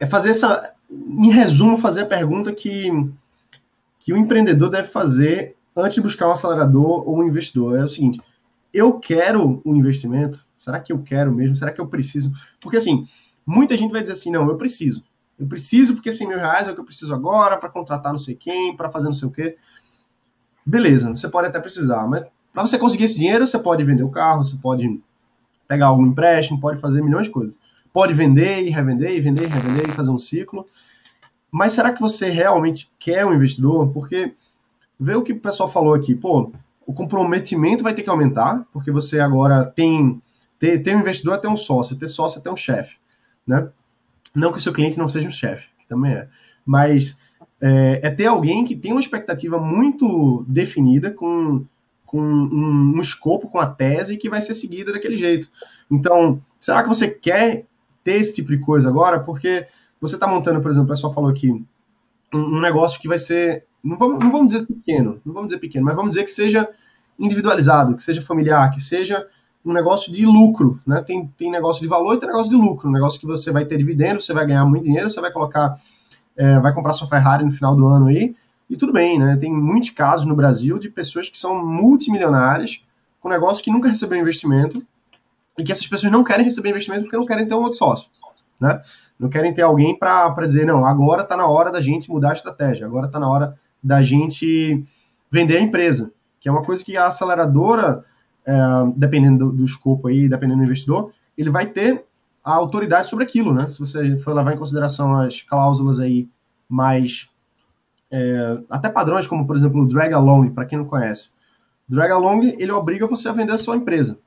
é fazer essa, em resumo, fazer a pergunta que, que o empreendedor deve fazer antes de buscar um acelerador ou um investidor. É o seguinte, eu quero um investimento? Será que eu quero mesmo? Será que eu preciso? Porque, assim, muita gente vai dizer assim, não, eu preciso. Eu preciso porque 100 mil reais é o que eu preciso agora para contratar não sei quem, para fazer não sei o quê. Beleza, você pode até precisar, mas para você conseguir esse dinheiro, você pode vender o carro, você pode pegar algum empréstimo, pode fazer milhões de coisas. Pode vender e revender, e vender e revender e fazer um ciclo. Mas será que você realmente quer um investidor? Porque vê o que o pessoal falou aqui, pô, o comprometimento vai ter que aumentar, porque você agora tem ter, ter um investidor é ter um sócio, ter sócio é ter um chefe, né? Não que o seu cliente não seja um chefe, que também é, mas é, é, ter alguém que tem uma expectativa muito definida, com, com um, um, escopo, com a tese que vai ser seguida daquele jeito. Então, será que você quer ter esse tipo de coisa agora? Porque você está montando, por exemplo, o pessoal falou aqui, um, um negócio que vai ser, não vamos, não vamos dizer pequeno, não vamos dizer pequeno, mas vamos dizer que seja individualizado, que seja familiar, que seja um negócio de lucro, né? Tem, tem negócio de valor e tem negócio de lucro, um negócio que você vai ter dividendo, você vai ganhar muito dinheiro, você vai colocar é, vai comprar sua Ferrari no final do ano aí, e tudo bem, né? Tem muitos casos no Brasil de pessoas que são multimilionárias com negócio que nunca recebeu investimento e que essas pessoas não querem receber investimento porque não querem ter um outro sócio, né? Não querem ter alguém para dizer, não, agora está na hora da gente mudar a estratégia, agora está na hora da gente vender a empresa, que é uma coisa que a aceleradora, dependendo do, do escopo aí, dependendo do investidor, ele vai ter a autoridade sobre aquilo, né? Se você for levar em consideração as cláusulas aí mais é, até padrões como por exemplo o drag along, para quem não conhece, drag along ele obriga você a vender a sua empresa.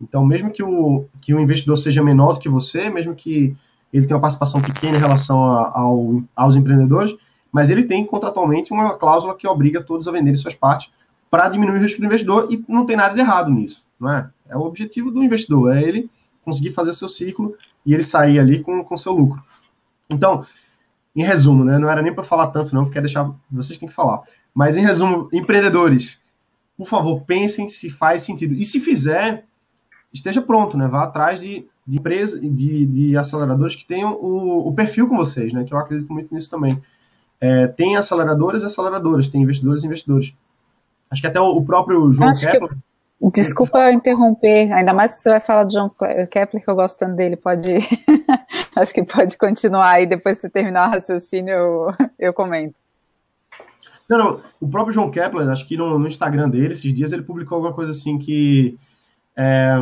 Então mesmo que o que o investidor seja menor do que você, mesmo que ele tenha uma participação pequena em relação a, ao, aos empreendedores, mas ele tem contratualmente uma cláusula que obriga todos a venderem suas partes para diminuir o risco do investidor e não tem nada de errado nisso, não é? É o objetivo do investidor, é ele conseguir fazer seu ciclo e ele sair ali com, com seu lucro. Então, em resumo, né, não era nem para falar tanto, não, porque deixar, vocês têm que falar. Mas, em resumo, empreendedores, por favor, pensem se faz sentido. E se fizer, esteja pronto, né? Vá atrás de, de empresas, de, de aceleradores que tenham o, o, perfil com vocês, né? Que eu acredito muito nisso também. É, tem aceleradores e aceleradoras, tem investidores e investidores. Acho que até o, próprio João Kepler... Que Desculpa interromper, ainda mais que você vai falar de John Kepler, que eu gosto tanto dele, pode. Acho que pode continuar aí, depois que você terminar o raciocínio, eu, eu comento. Não, não, o próprio John Kepler, acho que no, no Instagram dele, esses dias, ele publicou alguma coisa assim que é,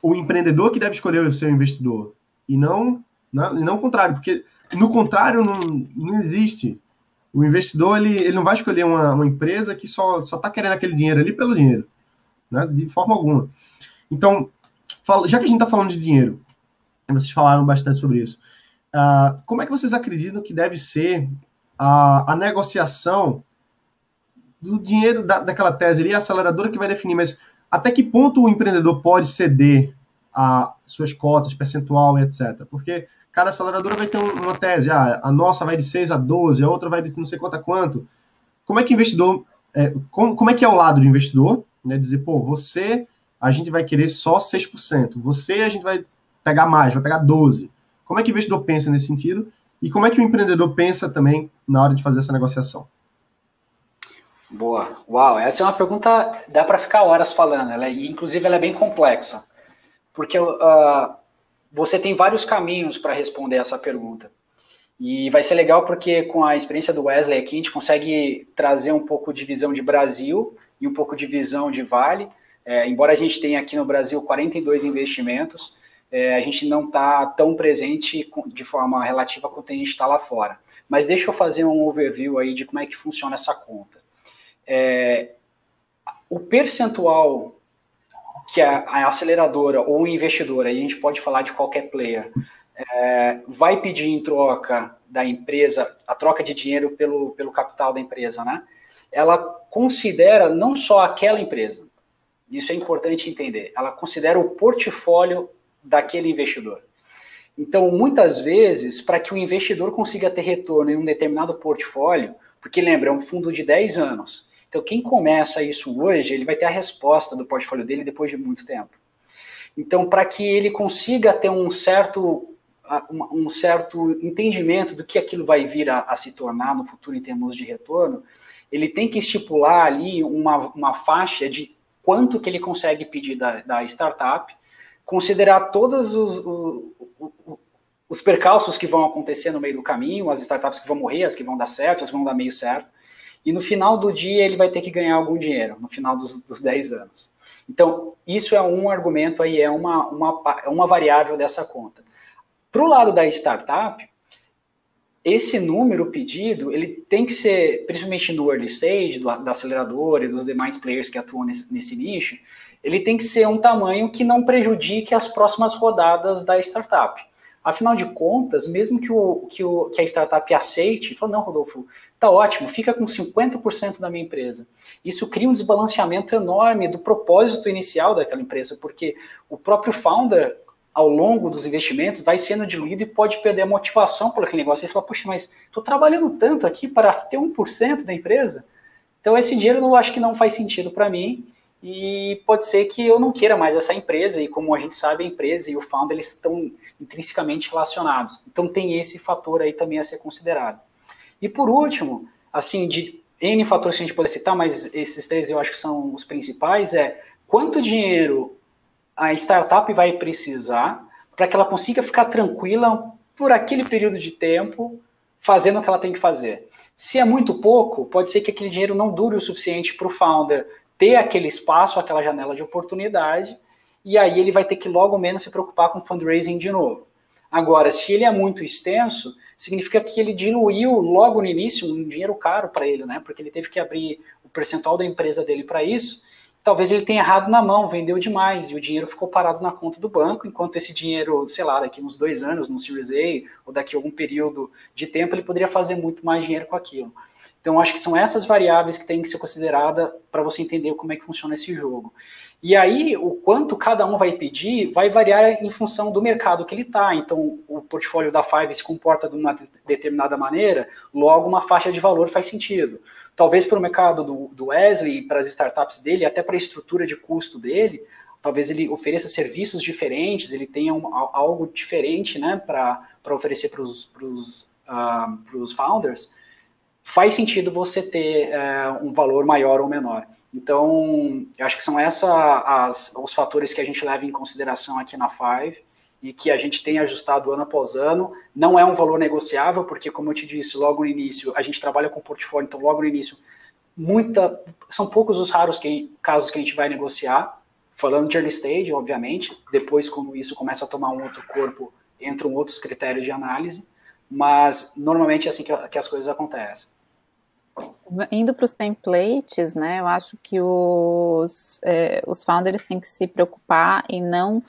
o empreendedor que deve escolher o seu investidor, e não, não, e não o contrário, porque no contrário não, não existe. O investidor, ele, ele não vai escolher uma, uma empresa que só está querendo aquele dinheiro ali pelo dinheiro né? De forma alguma. Então, já que a gente está falando de dinheiro, vocês falaram bastante sobre isso, uh, como é que vocês acreditam que deve ser a, a negociação do dinheiro da, daquela tese ali, a aceleradora que vai definir, mas até que ponto o empreendedor pode ceder a suas cotas, percentual, etc. Porque cada aceleradora vai ter uma tese, ah, a nossa vai de 6 a 12, a outra vai de não sei quanto a quanto. Como é que o investidor, é, como, como é que é o lado do investidor, né, dizer, pô, você, a gente vai querer só 6%, você a gente vai pegar mais, vai pegar 12%. Como é que o investidor pensa nesse sentido? E como é que o empreendedor pensa também na hora de fazer essa negociação? Boa. Uau, essa é uma pergunta, dá para ficar horas falando, ela é, inclusive ela é bem complexa, porque uh, você tem vários caminhos para responder essa pergunta. E vai ser legal porque com a experiência do Wesley aqui, a gente consegue trazer um pouco de visão de Brasil e um pouco de visão de Vale. É, embora a gente tenha aqui no Brasil 42 investimentos, é, a gente não está tão presente de forma relativa quanto a gente está lá fora. Mas deixa eu fazer um overview aí de como é que funciona essa conta. É, o percentual que a, a, aceleradora ou o investidor, a gente pode falar de qualquer player, é, vai pedir em troca da empresa, a troca de dinheiro pelo, pelo capital da empresa, né? Ela considera não só aquela empresa, isso é importante entender, ela considera o portfólio daquele investidor. Então, muitas vezes, para que o investidor consiga ter retorno em um determinado portfólio, porque lembra, é um fundo de 10 anos. Então, quem começa isso hoje, ele vai ter a resposta do portfólio dele depois de muito tempo. Então, para que ele consiga ter um certo, um certo entendimento do que aquilo vai vir a, a se tornar no futuro em termos de retorno, ele tem que estipular ali uma, uma faixa de quanto que ele consegue pedir da, da startup considerar todos os, os, os, percalços que vão acontecer no meio do caminho, as startups que vão morrer, as que vão dar certo, as que vão dar meio certo, e no final do dia ele vai ter que ganhar algum dinheiro, no final dos, dos 10 anos. Então, isso é um argumento aí, é uma, uma, é uma variável dessa conta. Para o lado da startup, esse número pedido, ele tem que ser, principalmente no early stage, do, da aceleradora e dos demais players que atuam nesse, nesse nicho, ele tem que ser um tamanho que não prejudique as próximas rodadas da startup. Afinal de contas, mesmo que, o, que, o, que a startup aceite, fala, não, Rodolfo, tá ótimo, fica com 50% da minha empresa. Isso cria um desbalanceamento enorme do propósito inicial daquela empresa, porque o próprio founder, ao longo dos investimentos, vai sendo diluído e pode perder a motivação por aquele negócio. Ele fala, puxa, mas estou trabalhando tanto aqui para ter 1% da empresa? Então, esse dinheiro eu acho que não faz sentido para mim e pode ser que eu não queira mais essa empresa, e como a gente sabe, a empresa e o founder eles estão intrinsecamente relacionados. Então tem esse fator aí também a ser considerado. E por último, assim, de N fatores que a gente pode citar, mas esses três eu acho que são os principais, é quanto dinheiro a startup vai precisar para que ela consiga ficar tranquila por aquele período de tempo fazendo o que ela tem que fazer. Se é muito pouco, pode ser que aquele dinheiro não dure o suficiente para o founder ter aquele espaço, aquela janela de oportunidade, e aí ele vai ter que logo menos se preocupar com fundraising de novo. Agora, se ele é muito extenso, significa que ele diluiu logo no início um dinheiro caro para ele, né? Porque ele teve que abrir o percentual da empresa dele para isso. Talvez ele tenha errado na mão, vendeu demais e o dinheiro ficou parado na conta do banco, enquanto esse dinheiro, sei lá, daqui uns dois anos no Series A ou daqui algum período de tempo ele poderia fazer muito mais dinheiro com aquilo. Então, acho que são essas variáveis que têm que ser consideradas para você entender como é que funciona esse jogo. E aí, o quanto cada um vai pedir vai variar em função do mercado que ele está. Então, o portfólio da Five se comporta de uma determinada maneira, logo uma faixa de valor faz sentido. Talvez para o mercado do, do Wesley, para as startups dele, até para a estrutura de custo dele, talvez ele ofereça serviços diferentes, ele tenha um, algo diferente né, para oferecer para os uh, founders faz sentido você ter é, um valor maior ou menor. Então, eu acho que são esses os fatores que a gente leva em consideração aqui na Five e que a gente tem ajustado ano após ano. Não é um valor negociável, porque, como eu te disse logo no início, a gente trabalha com portfólio, então logo no início, muita, são poucos os raros que, casos que a gente vai negociar, falando de early stage, obviamente, depois, quando isso começa a tomar um outro corpo, entram outros critérios de análise, mas normalmente é assim que, que as coisas acontecem. Indo para os templates, né, eu acho que os, é, os founders têm que se preocupar em não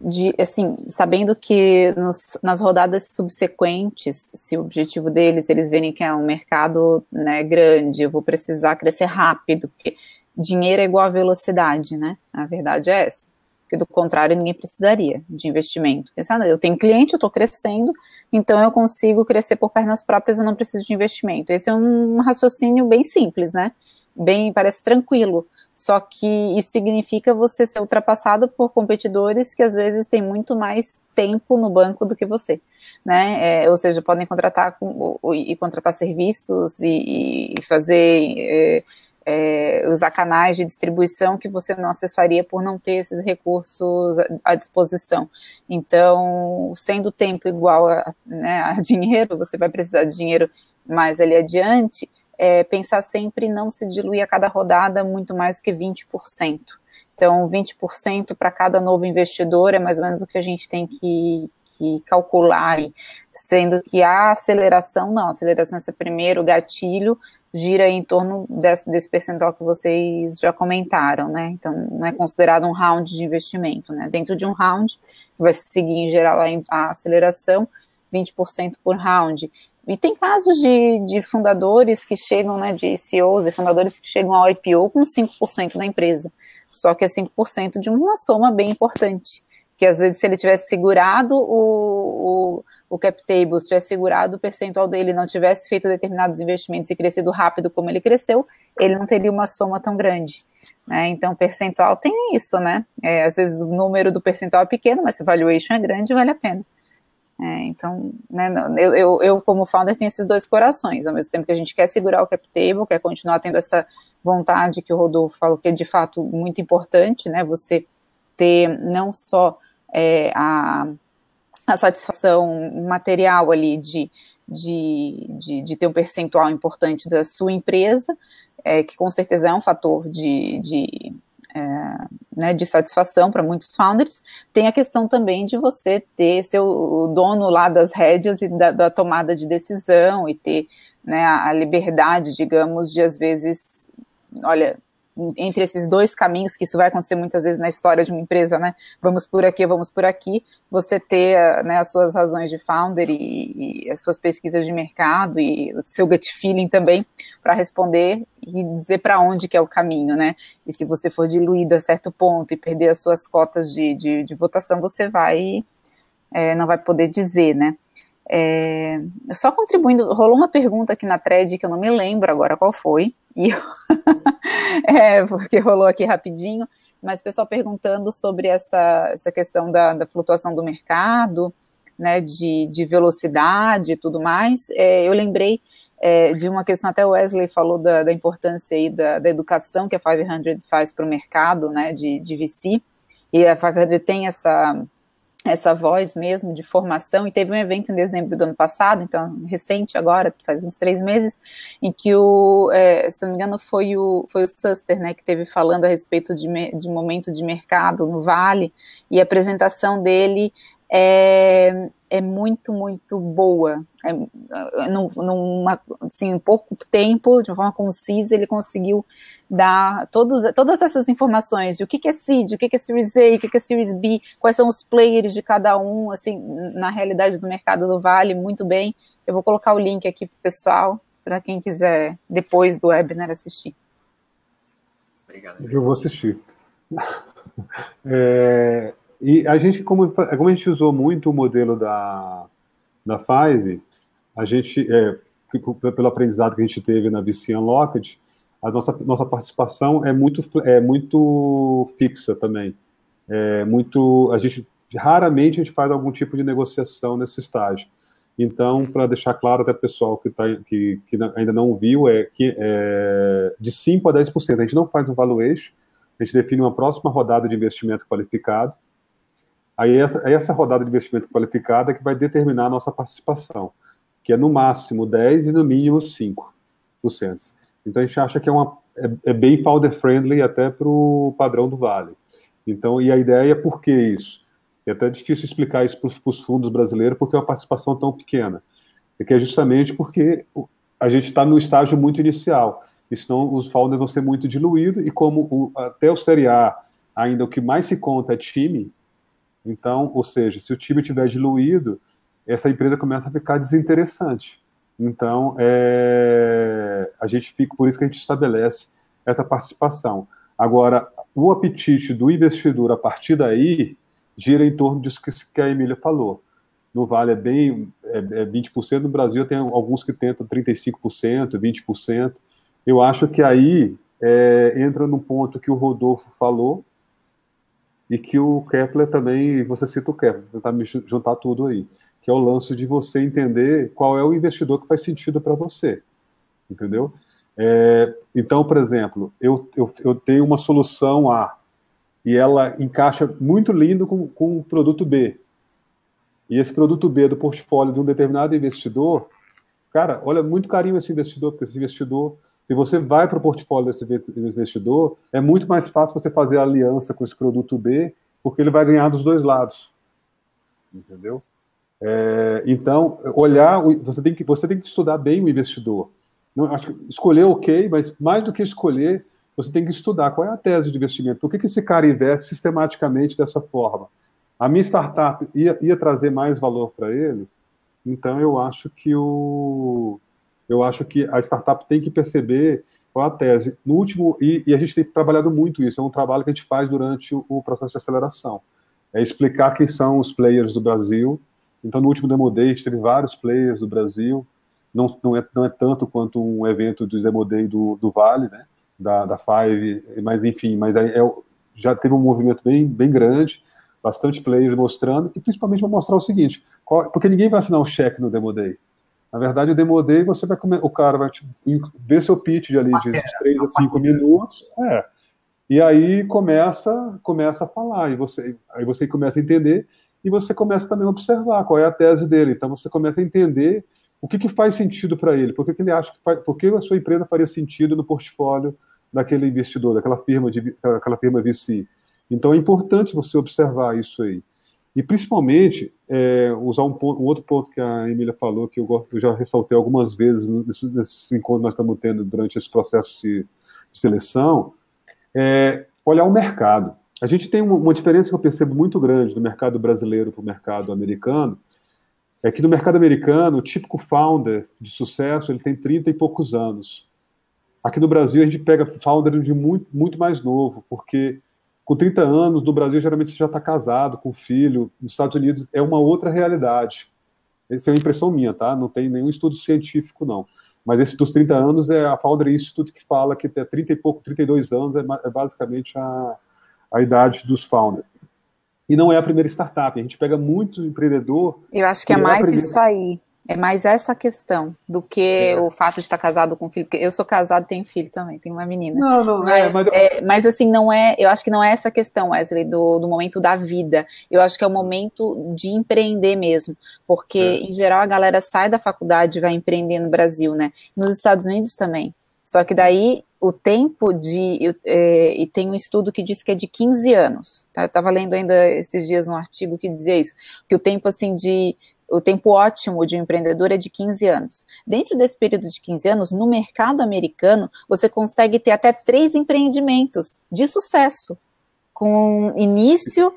de, assim, sabendo que nos, nas rodadas subsequentes, se o objetivo deles, eles verem que é um mercado né, grande, eu vou precisar crescer rápido, porque dinheiro é igual a velocidade, né? A verdade é essa. Porque do contrário ninguém precisaria de investimento. Pensar, eu tenho cliente, eu estou crescendo, então eu consigo crescer por pernas próprias e não preciso de investimento. Esse é um raciocínio bem simples, né? Bem, parece tranquilo. Só que isso significa você ser ultrapassado por competidores que às vezes têm muito mais tempo no banco do que você, né? É, ou seja, podem contratar com, e contratar serviços e, e fazer é, é, usar canais de distribuição que você não acessaria por não ter esses recursos à disposição. Então, sendo tempo igual a, né, a dinheiro, você vai precisar de dinheiro mais ali adiante é, pensar sempre em não se diluir a cada rodada muito mais que 20%. Então, 20% para cada novo investidor é mais ou menos o que a gente tem que, que calcular, sendo que a aceleração, não, a aceleração é primeiro, o gatilho gira em torno desse, desse percentual que vocês já comentaram, né? Então, não é considerado um round de investimento, né? Dentro de um round, que vai seguir em geral a, aceleração, 20% por round. E tem casos de, de fundadores que chegam, né, de CEOs e fundadores que chegam ao IPO com 5% da empresa. Só que é 5% de uma soma bem importante. Que às vezes, se ele tivesse segurado o, o, o cap table, se tivesse segurado o percentual dele, não tivesse feito determinados investimentos e crescido rápido como ele cresceu, ele não teria uma soma tão grande. Né? Então, percentual tem isso, né? É, às vezes o número do percentual é pequeno, mas se o valuation é grande, vale a pena. É, então, né, eu, eu, eu, como founder, tenho esses dois corações. Ao mesmo tempo que a gente quer segurar o cap table, quer continuar tendo essa vontade que o Rodolfo falou, que é de fato muito importante, né? Você ter não só é, a, a satisfação material ali de, de, de, de, ter um percentual importante da sua empresa, é, que com certeza é um fator de, de é, né, de satisfação para muitos founders, tem a questão também de você ter seu dono lá das rédeas e da, da tomada de decisão e ter né, a liberdade, digamos, de às vezes, olha, entre esses dois caminhos, que isso vai acontecer muitas vezes na história de uma empresa, né? Vamos por aqui, vamos por aqui, você ter né, as suas razões de founder e, e as suas pesquisas de mercado e o seu gut feeling também para responder e dizer para onde que é o caminho, né? E se você for diluído a certo ponto e perder as suas cotas de, de, de votação, você vai, é, não vai poder dizer, né? É, só contribuindo, rolou uma pergunta aqui na thread que eu não me lembro agora qual foi, e é, porque rolou aqui rapidinho, mas o pessoal perguntando sobre essa, essa questão da, da flutuação do mercado, né, de, de velocidade e tudo mais. É, eu lembrei é, de uma questão, até o Wesley falou da, da importância aí da, da, educação que a 500 faz para o mercado, né, de, de VC, e a 500 tem essa essa voz mesmo de formação, e teve um evento em dezembro do ano passado, então recente agora, faz uns três meses, em que o, é, se não me engano, foi o, foi o Suster, né, que teve falando a respeito de, de momento de mercado no Vale, e a apresentação dele é, é muito, muito boa. É, num, numa, assim, em pouco tempo, de uma forma concisa, ele conseguiu dar todos, todas essas informações de o que, que é seed, o que, que é Series A, o que, que é Series B, quais são os players de cada um, assim, na realidade do mercado do Vale, muito bem. Eu vou colocar o link aqui para o pessoal, para quem quiser, depois do webinar, assistir. Obrigado. Eu vou assistir. É, e a gente, como, como a gente usou muito o modelo da, da Five, a gente, é, pelo aprendizado que a gente teve na VC Unlocked, a nossa, nossa participação é muito, é muito fixa também. É muito, a gente, raramente a gente faz algum tipo de negociação nesse estágio. Então, para deixar claro até pessoal que, tá, que, que ainda não viu, é que é de 5% a 10%. A gente não faz um valuation, a gente define uma próxima rodada de investimento qualificado, Aí essa, essa rodada de investimento qualificada que vai determinar a nossa participação, que é no máximo 10% e no mínimo 5%. Então a gente acha que é, uma, é, é bem founder-friendly até para o padrão do Vale. Então, e a ideia é por que isso? É até difícil explicar isso para os fundos brasileiros, porque é uma participação tão pequena. É que é justamente porque a gente está no estágio muito inicial, e senão os founders vão ser muito diluídos, e como o, até o Série A, ainda o que mais se conta é time, então, ou seja, se o time estiver diluído, essa empresa começa a ficar desinteressante. Então, é, a gente fica, por isso que a gente estabelece essa participação. Agora, o apetite do investidor a partir daí gira em torno disso que a Emília falou. No Vale é bem é, é 20%, no Brasil tem alguns que tentam 35%, 20%. Eu acho que aí é, entra no ponto que o Rodolfo falou e que o Kepler também, você cita o Kepler, tentar me juntar tudo aí, que é o lance de você entender qual é o investidor que faz sentido para você, entendeu? É, então, por exemplo, eu, eu, eu, tenho uma solução A e ela encaixa muito lindo com, com o produto B. E esse produto B do portfólio de um determinado investidor, cara, olha muito carinho esse investidor, porque esse investidor, se você vai para o portfólio desse investidor, é muito mais fácil você fazer aliança com esse produto B, porque ele vai ganhar dos dois lados. Entendeu? É, então, olhar, você tem, que, você tem que estudar bem o investidor. Não, acho que escolher ok, mas mais do que escolher, você tem que estudar qual é a tese de investimento. Por que, que esse cara investe sistematicamente dessa forma? A minha startup ia, ia trazer mais valor para ele, então eu acho que o eu acho que a startup tem que perceber qual a tese. No último, e, e, a gente tem trabalhado muito isso, é um trabalho que a gente faz durante o, o, processo de aceleração. É explicar quem são os players do Brasil. Então, no último Demo Day, a gente teve vários players do Brasil, não, não, é, não é tanto quanto um evento do Demo Day do, do Vale, né? da, da Five, mas enfim, mas é, já teve um movimento bem, bem grande, bastante players mostrando, e principalmente para mostrar o seguinte, qual, porque ninguém vai assinar um cheque no Demo Day. Na verdade, o Demo Day, você vai comer, o cara vai te, ver seu pitch de ali de 3 a 5 minutos, é, e aí começa, começa a falar, e você, aí você começa a entender, e você começa também a observar qual é a tese dele. Então você começa a entender o que, que faz sentido para ele, por que, que ele acha que faz, por que a sua empresa faria sentido no portfólio daquele investidor, daquela firma, de, daquela firma VC. Então é importante você observar isso aí. E principalmente, é, usar um, ponto, um, outro ponto que a Emília falou, que eu, gosto, eu já ressaltei algumas vezes nesses, nesses encontros que nós estamos tendo durante esse processo de, de seleção, é olhar o mercado. A gente tem uma, uma diferença que eu percebo muito grande do mercado brasileiro para o mercado americano, é que no mercado americano, o típico founder de sucesso, ele tem 30 e poucos anos. Aqui no Brasil, a gente pega founder de muito, muito mais novo, porque com 30 anos, no Brasil, geralmente você já está casado, com filho. Nos Estados Unidos é uma outra realidade. Essa é uma impressão minha, tá? Não tem nenhum estudo científico, não. Mas esse dos 30 anos é a Founder Institute que fala que até 30 e pouco, 32 anos é, é basicamente a, a idade dos founders. E não é a primeira startup. A gente pega muito empreendedor. Eu acho que é mais primeira... isso aí. É mais essa questão do que é. o fato de estar casado com filho. Porque eu sou casado e tenho filho também, tenho uma menina. Não, não, mas, é, mas... É, mas assim, não é. Eu acho que não é essa questão, Wesley, do, do momento da vida. Eu acho que é o momento de empreender mesmo. Porque, é. em geral, a galera sai da faculdade e vai empreender no Brasil, né? Nos Estados Unidos também. Só que daí o tempo de. É, e tem um estudo que diz que é de 15 anos. Tá? Eu estava lendo ainda esses dias um artigo que dizia isso, que o tempo assim de o tempo ótimo de um empreendedor é de 15 anos. Dentro desse período de 15 anos, no mercado americano, você consegue ter até três empreendimentos de sucesso. Com início,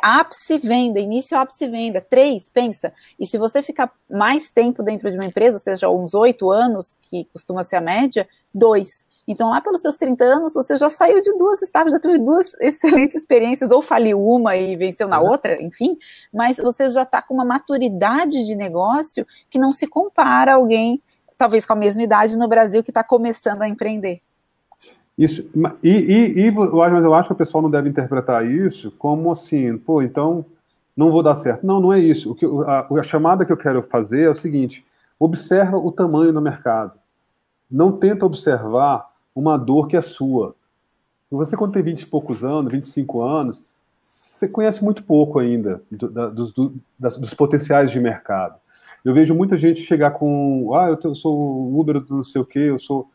ápice venda, início, ápice venda, três, pensa. E se você ficar mais tempo dentro de uma empresa, seja, uns oito anos, que costuma ser a média, dois. Então, lá pelos seus 30 anos, você já saiu de duas startups, já teve duas excelentes experiências, ou faliu uma e venceu na uhum. outra, enfim, mas você já está com uma maturidade de negócio que não se compara a alguém, talvez com a mesma idade no Brasil, que está começando a empreender. Isso, e, e, e mas eu acho que o pessoal não deve interpretar isso como assim, pô, então não vou dar certo. Não, não é isso. O que, a, a chamada que eu quero fazer é o seguinte: observa o tamanho do mercado. Não tenta observar uma dor que é sua. Você, quando tem 20 e poucos anos, 25 anos, você conhece muito pouco ainda do, da, dos, do, das, dos potenciais de mercado. Eu vejo muita gente chegar com, ah, eu, eu sou o Uber do não sei o quê, eu sou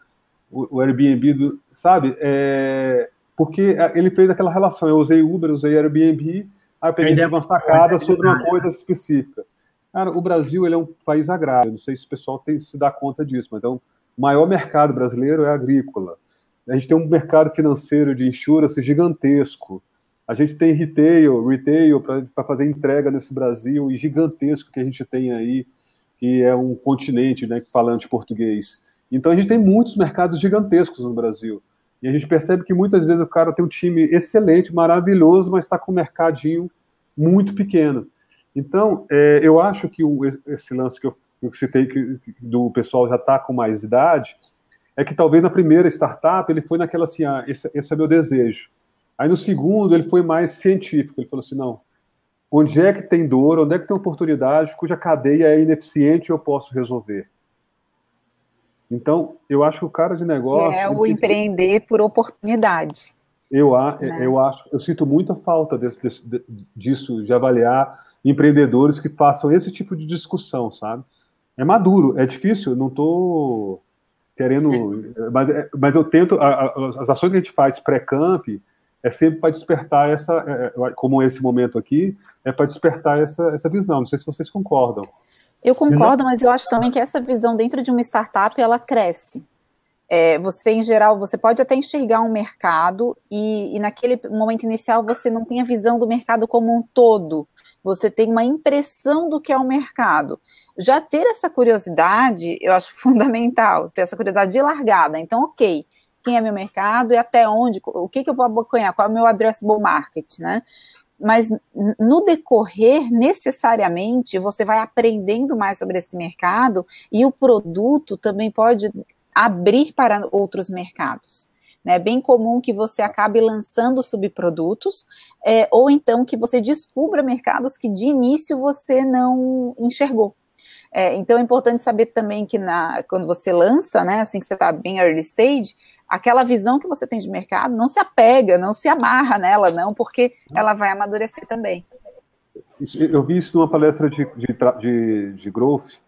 o, o Airbnb do, sabe? É, porque ele fez aquela relação, eu usei Uber, usei Airbnb, aí eu peguei uma sacada sobre uma coisa específica. Cara, o Brasil ele é um país agrário, não sei se o pessoal tem, se dá conta disso, mas então o maior mercado brasileiro é agrícola. A gente tem um mercado financeiro de insurance gigantesco. A gente tem retail, retail para fazer entrega nesse Brasil e gigantesco que a gente tem aí, que é um continente, né, falante português. Então a gente tem muitos mercados gigantescos no Brasil. E a gente percebe que muitas vezes o cara tem um time excelente, maravilhoso, mas está com um mercadinho muito pequeno. Então, é, eu acho que o, esse lance que eu, eu citei, que, do pessoal já está com mais idade, é que talvez na primeira startup ele foi naquela assim, ah, esse, esse é meu desejo. Aí no segundo ele foi mais científico, ele falou assim, não, onde é que tem dor, onde é que tem oportunidade, cuja cadeia é ineficiente e eu posso resolver. Então, eu acho que o cara de negócio. Que é o empreender por oportunidade. Eu, né? eu acho, eu sinto muita falta desse, desse, disso, de avaliar empreendedores que façam esse tipo de discussão, sabe? É maduro, é difícil, não estou querendo. Mas, é, mas eu tento. As ações que a gente faz pré-camp é sempre para despertar essa. É, é, como esse momento aqui, é para despertar essa, essa visão. Não sei se vocês concordam. Eu concordo, mas eu acho também que essa visão dentro de uma startup ela cresce. É, você, em geral, você pode até enxergar um mercado e, e, naquele momento inicial você não tem a visão do mercado como um todo. Você tem uma impressão do que é o mercado. Já ter essa curiosidade, eu acho fundamental, ter essa curiosidade de largada. Então, ok, quem é meu mercado e até onde, o que, que eu vou abocanhar, qual é o meu addressable market, né? mas no decorrer, necessariamente, você vai aprendendo mais sobre esse mercado e o produto também pode abrir para outros mercados. Né? É bem comum que você acabe lançando subprodutos, é, ou então que você descubra mercados que de início você não enxergou. É, então é importante saber também que na, quando você lança, né, assim que você está bem early stage, aquela visão que você tem de mercado não se apega, não se amarra nela, não, porque ela vai amadurecer também. Eu vi isso numa palestra de, de, de, de growth,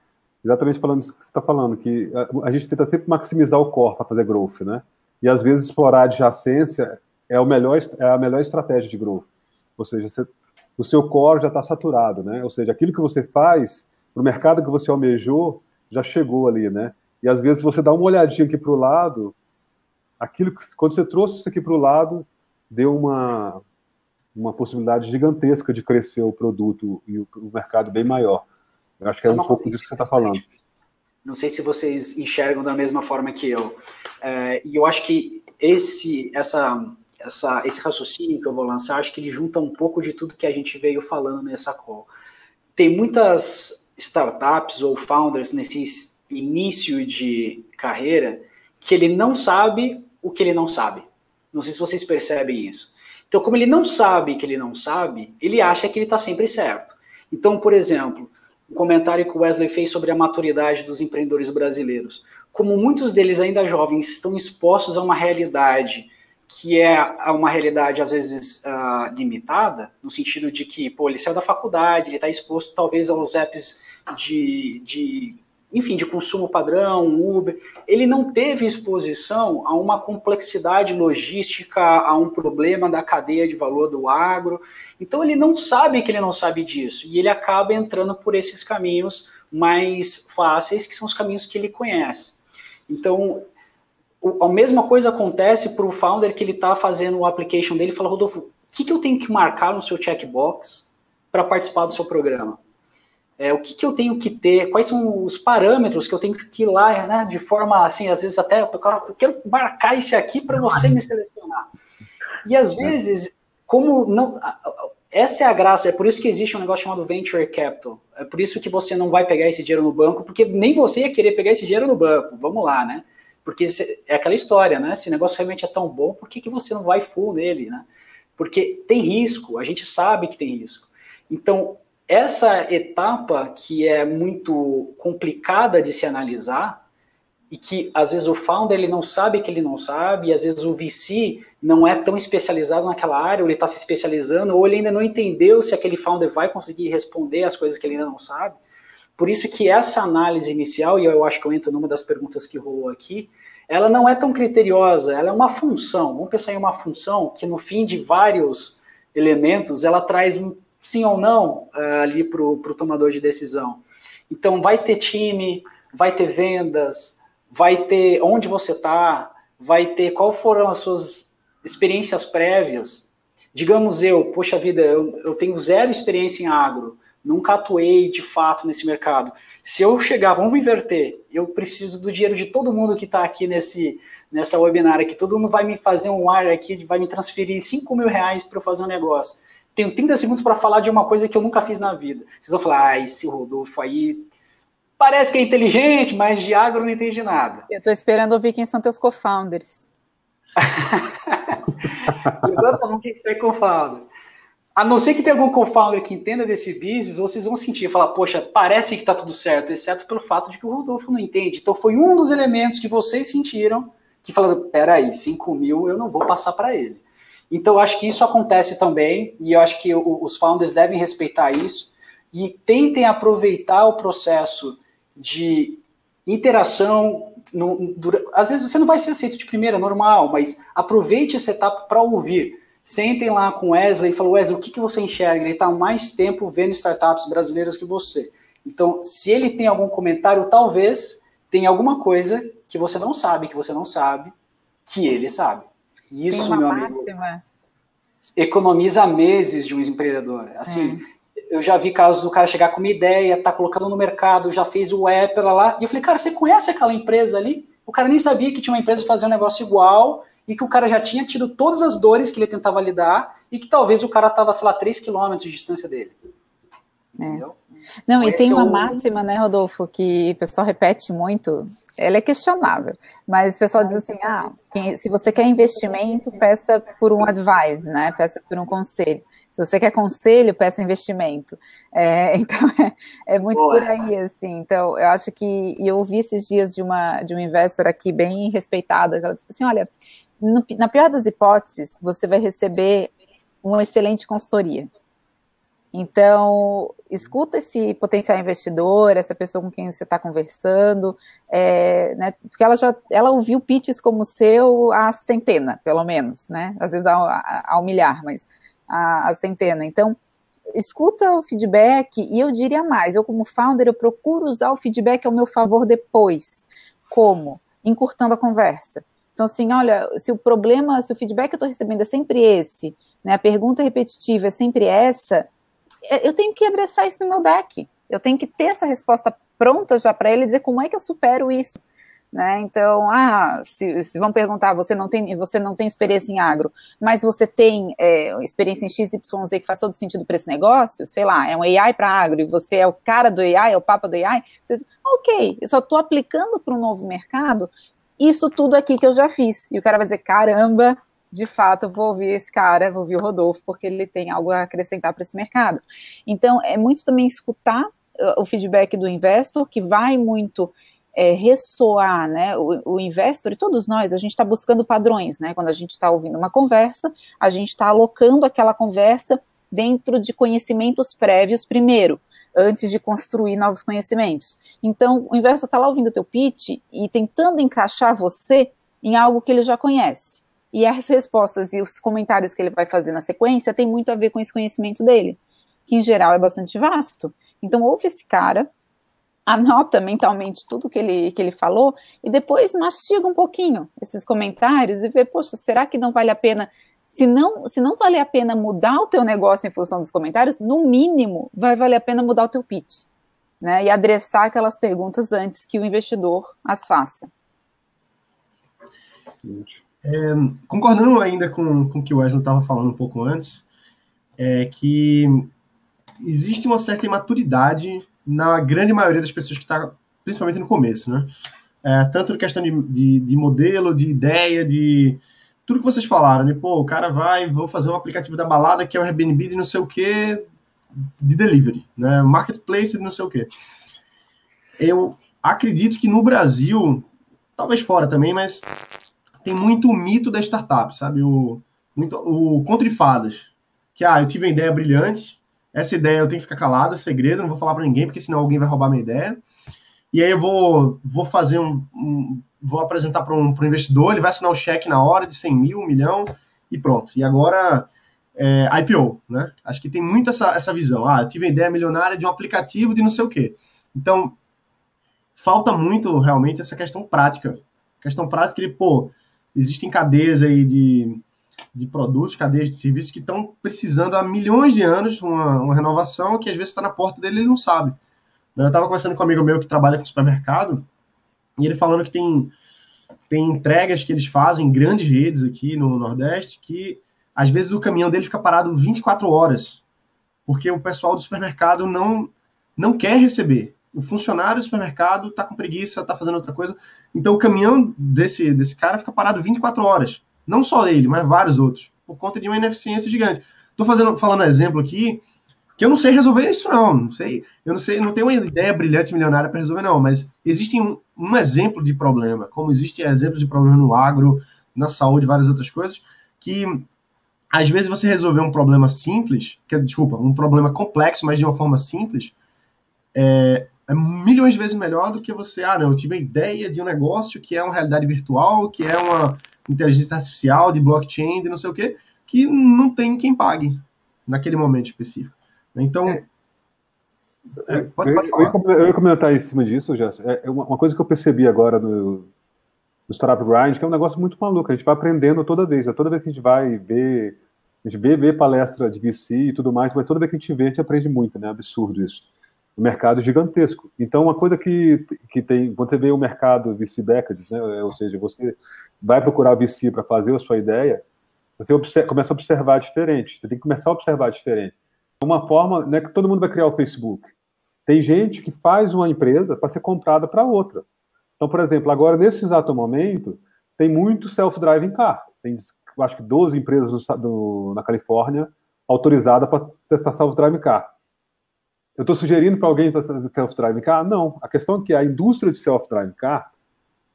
exatamente falando isso que você está falando, que a, a, gente tenta sempre maximizar o core para fazer growth, né? E às vezes explorar adjacência é, o melhor, é a melhor estratégia de growth. Ou seja, você, o seu core já está saturado, né? Ou seja, aquilo que você faz para o mercado que você almejou já chegou ali, né? E às vezes você dá uma olhadinha aqui para o lado, aquilo que, quando você trouxe isso aqui para o lado, deu uma, uma possibilidade gigantesca de crescer o produto e o, o mercado bem maior. Eu acho que é um pouco disso que você está falando. Não sei se vocês enxergam da mesma forma que eu. É, e eu acho que esse, essa, essa, esse raciocínio que eu vou lançar, acho que ele junta um pouco de tudo que a gente veio falando nessa call. Tem muitas startups ou founders nesse início de carreira que ele não sabe o que ele não sabe. Não sei se vocês percebem isso. Então, como ele não sabe que ele não sabe, ele acha que ele está sempre certo. Então, por exemplo, um comentário que o Wesley fez sobre a maturidade dos empreendedores brasileiros. Como muitos deles ainda jovens estão expostos a uma realidade que é uma realidade às vezes uh, limitada, no sentido de que, pô, ele saiu da faculdade, ele está exposto talvez aos apps de, de enfim, de consumo padrão, Uber, ele não teve exposição a uma complexidade logística, a um problema da cadeia de valor do agro. Então ele não sabe que ele não sabe disso e ele acaba entrando por esses caminhos mais fáceis, que são os caminhos que ele conhece. Então, a mesma coisa acontece para o founder que ele está fazendo o application dele e fala, Rodolfo, o que, que eu tenho que marcar no seu checkbox para participar do seu programa? é, o que, que, eu tenho que ter, quais são os parâmetros que eu tenho que ir lá, né, de forma assim, às vezes até, eu quero marcar esse aqui para você me selecionar. E às vezes, como não, essa é a graça, é por isso que existe um negócio chamado venture capital. É por isso que você não vai pegar esse dinheiro no banco, porque nem você ia querer pegar esse dinheiro no banco. Vamos lá, né? Porque é aquela história, né? Se o negócio realmente é tão bom, por que, que você não vai full nele, né? Porque tem risco, a gente sabe que tem risco. Então, essa etapa que é muito complicada de se analisar e que às vezes o founder ele não sabe que ele não sabe, e às vezes o VC não é tão especializado naquela área, ou ele está se especializando, ou ele ainda não entendeu se aquele founder vai conseguir responder as coisas que ele ainda não sabe. Por isso que essa análise inicial, e eu acho que eu entro numa das perguntas que rolou aqui, ela não é tão criteriosa, ela é uma função. Vamos pensar em uma função que no fim de vários elementos, ela traz um sim ou não uh, ali para o tomador de decisão. Então, vai ter time, vai ter vendas, vai ter onde você está, vai ter qual foram as suas experiências prévias. Digamos eu, poxa vida, eu, eu tenho zero experiência em agro, nunca atuei de fato nesse mercado. Se eu chegar, vamos inverter, eu preciso do dinheiro de todo mundo que está aqui nesse, nessa webinar aqui, todo mundo vai me fazer um wire aqui, vai me transferir 5 mil reais para eu fazer um negócio. Tenho 30 segundos para falar de uma coisa que eu nunca fiz na vida. Vocês vão falar, ah, esse Rodolfo aí parece que é inteligente, mas de agro não entende nada. Eu estou esperando ouvir quem são teus co-founders. Exatamente, quem é co-founder. A não ser que tenha algum co-founder que entenda desse business, vocês vão sentir, falar, poxa, parece que está tudo certo, exceto pelo fato de que o Rodolfo não entende. Então foi um dos elementos que vocês sentiram que falaram, peraí, 5 mil eu não vou passar para ele. Então acho que isso acontece também, e eu acho que os founders devem respeitar isso, e tentem aproveitar o processo de interação. No, às vezes você não vai ser aceito de primeira, normal, mas aproveite essa etapa para ouvir Sentem lá com Wesley e falem, Wesley, o que, que você enxerga? Ele está há mais tempo vendo startups brasileiras que você. Então, se ele tem algum comentário, talvez tenha alguma coisa que você não sabe, que você não sabe, que ele sabe. Isso, meu amigo, máxima. economiza meses de um empreendedor. Assim, é. eu já vi casos do cara chegar com uma ideia, tá colocando no mercado, já fez o app lá, lá, e eu falei, cara, você conhece aquela empresa ali? O cara nem sabia que tinha uma empresa fazendo um negócio igual, e que o cara já tinha tido todas as dores que ele tentava lidar e que talvez o cara estava, sei lá, 3 quilômetros de distância dele. É. Entendeu? Não, e tem uma é máxima, né, Rodolfo, que o pessoal repete muito, ela é questionável, mas o pessoal diz assim, ah, se você quer investimento, peça por um advice, né, peça por um conselho. Se você quer conselho, peça investimento. É, então, é, é muito Boa. por aí, assim. Então, eu acho que, e eu ouvi esses dias de uma, de um investor aqui bem respeitada, ela disse assim, olha, no, na pior das hipóteses, você vai receber uma excelente consultoria. Então, escuta esse potencial investidor, essa pessoa com quem você está conversando, é, né, porque ela já ela ouviu pitches como o seu a centena, pelo menos, né? Às vezes ao, milhar, mas a, a, centena. Então, escuta o feedback e eu diria mais, eu como founder, eu procuro usar o feedback ao meu favor depois. Como? Encurtando a conversa. Então, assim, olha, se o problema, se o feedback que eu estou recebendo é sempre esse, né, a pergunta repetitiva é sempre essa, é, eu tenho que adressar isso no meu deck. Eu tenho que ter essa resposta pronta já para ele dizer como é que eu supero isso. Né? Então, ah, se, se, vão perguntar, você não tem, você não tem experiência em agro, mas você tem é, experiência em XYZ que faz todo sentido para esse negócio, sei lá, é um AI para agro e você é o cara do AI, é o papa do AI, você ok, eu só estou aplicando para um novo mercado isso tudo aqui que eu já fiz. E o cara vai dizer: caramba, de fato, vou ouvir esse cara, vou ouvir o Rodolfo, porque ele tem algo a acrescentar para esse mercado. Então, é muito também escutar uh, o feedback do investor, que vai muito é, ressoar, né? O, o, investor e todos nós, a gente está buscando padrões, né? Quando a gente está ouvindo uma conversa, a gente está alocando aquela conversa dentro de conhecimentos prévios primeiro antes de construir novos conhecimentos. Então, o investor está lá ouvindo teu pitch e tentando encaixar você em algo que ele já conhece. E as respostas e os comentários que ele vai fazer na sequência tem muito a ver com esse conhecimento dele, que em geral é bastante vasto. Então, ouve esse cara, anota mentalmente tudo que ele, que ele falou e depois mastiga um pouquinho esses comentários e vê, poxa, será que não vale a pena se não, se não vale a pena mudar o teu negócio em função dos comentários, no mínimo vai valer a pena mudar o teu pitch, né? E adressar aquelas perguntas antes que o investidor as faça. É, concordando ainda com, com o que o Wesley estava falando um pouco antes, é que existe uma certa imaturidade na grande maioria das pessoas que está, principalmente no começo, né? É, tanto questão de, de, de modelo, de ideia, de tudo que vocês falaram, né? Pô, o cara vai, vou fazer um aplicativo da balada que é o Airbnb de não sei o que de delivery, né? Marketplace de não sei o que. Eu acredito que no Brasil, talvez fora também, mas tem muito o mito da startup, sabe? O, muito, o contrifadas. Que, ah, eu tive uma ideia brilhante, essa ideia eu tenho que ficar calado, é segredo, não vou falar para ninguém, porque senão alguém vai roubar minha ideia. E aí eu vou, vou fazer um, um vou apresentar para um, um, investidor, ele vai assinar o cheque na hora de 100 mil, 1 milhão e pronto. E agora, é, IPO, né? Acho que tem muito essa, essa visão. Ah, eu tive a ideia milionária de um aplicativo de não sei o quê. Então, falta muito realmente essa questão prática. Questão prática, ele, pô, existem cadeias aí de, de produtos, cadeias de serviços que estão precisando há milhões de anos uma, uma renovação que às vezes está na porta dele e ele não sabe. Eu estava conversando com um amigo meu que trabalha com supermercado e ele falando que tem, tem entregas que eles fazem em grandes redes aqui no Nordeste que às vezes o caminhão dele fica parado 24 horas porque o pessoal do supermercado não, não quer receber. O funcionário do supermercado está com preguiça, está fazendo outra coisa. Então o caminhão desse, desse cara fica parado 24 horas. Não só ele, mas vários outros, por conta de uma ineficiência gigante. Estou fazendo, falando exemplo aqui, que eu não sei resolver isso, não. Não sei, eu não sei, não tenho uma ideia brilhante milionária para resolver, não, mas existe um, um, exemplo de problema, como existe exemplos de problema no agro, na saúde, várias outras coisas, que às vezes você resolver um problema simples, que, desculpa, um problema complexo, mas de uma forma simples, é, é milhões de vezes melhor do que você, ah, não, eu tive a ideia de um negócio que é uma realidade virtual, que é uma inteligência artificial, de blockchain, de não sei o quê, que não tem quem pague naquele momento específico. Então, é. É, pode, pode eu, eu, ia comentar em cima disso, Jéssica. É, é uma, uma, coisa que eu percebi agora no, no Startup Grind, que é um negócio muito maluco. A gente vai aprendendo toda vez. Toda vez que a gente vai ver, a gente vê, vê palestra de VC e tudo mais, mas toda vez que a gente vê, a gente aprende muito, né? Absurdo isso um mercado gigantesco. Então, uma coisa que, que tem, quando você vê o mercado VC backed, né, ou seja, você vai procurar VC para fazer a sua ideia, você observa, começa a observar diferente. Você tem que começar a observar diferente. Uma forma, não é que todo mundo vai criar o Facebook. Tem gente que faz uma empresa para ser comprada para outra. Então, por exemplo, agora, nesse exato momento, tem muito self-driving car. Tem, acho que 12 empresas do, na Califórnia autorizadas para testar self-driving car. Eu estou sugerindo para alguém self-driving car? Não. A questão é que a indústria de self-driving car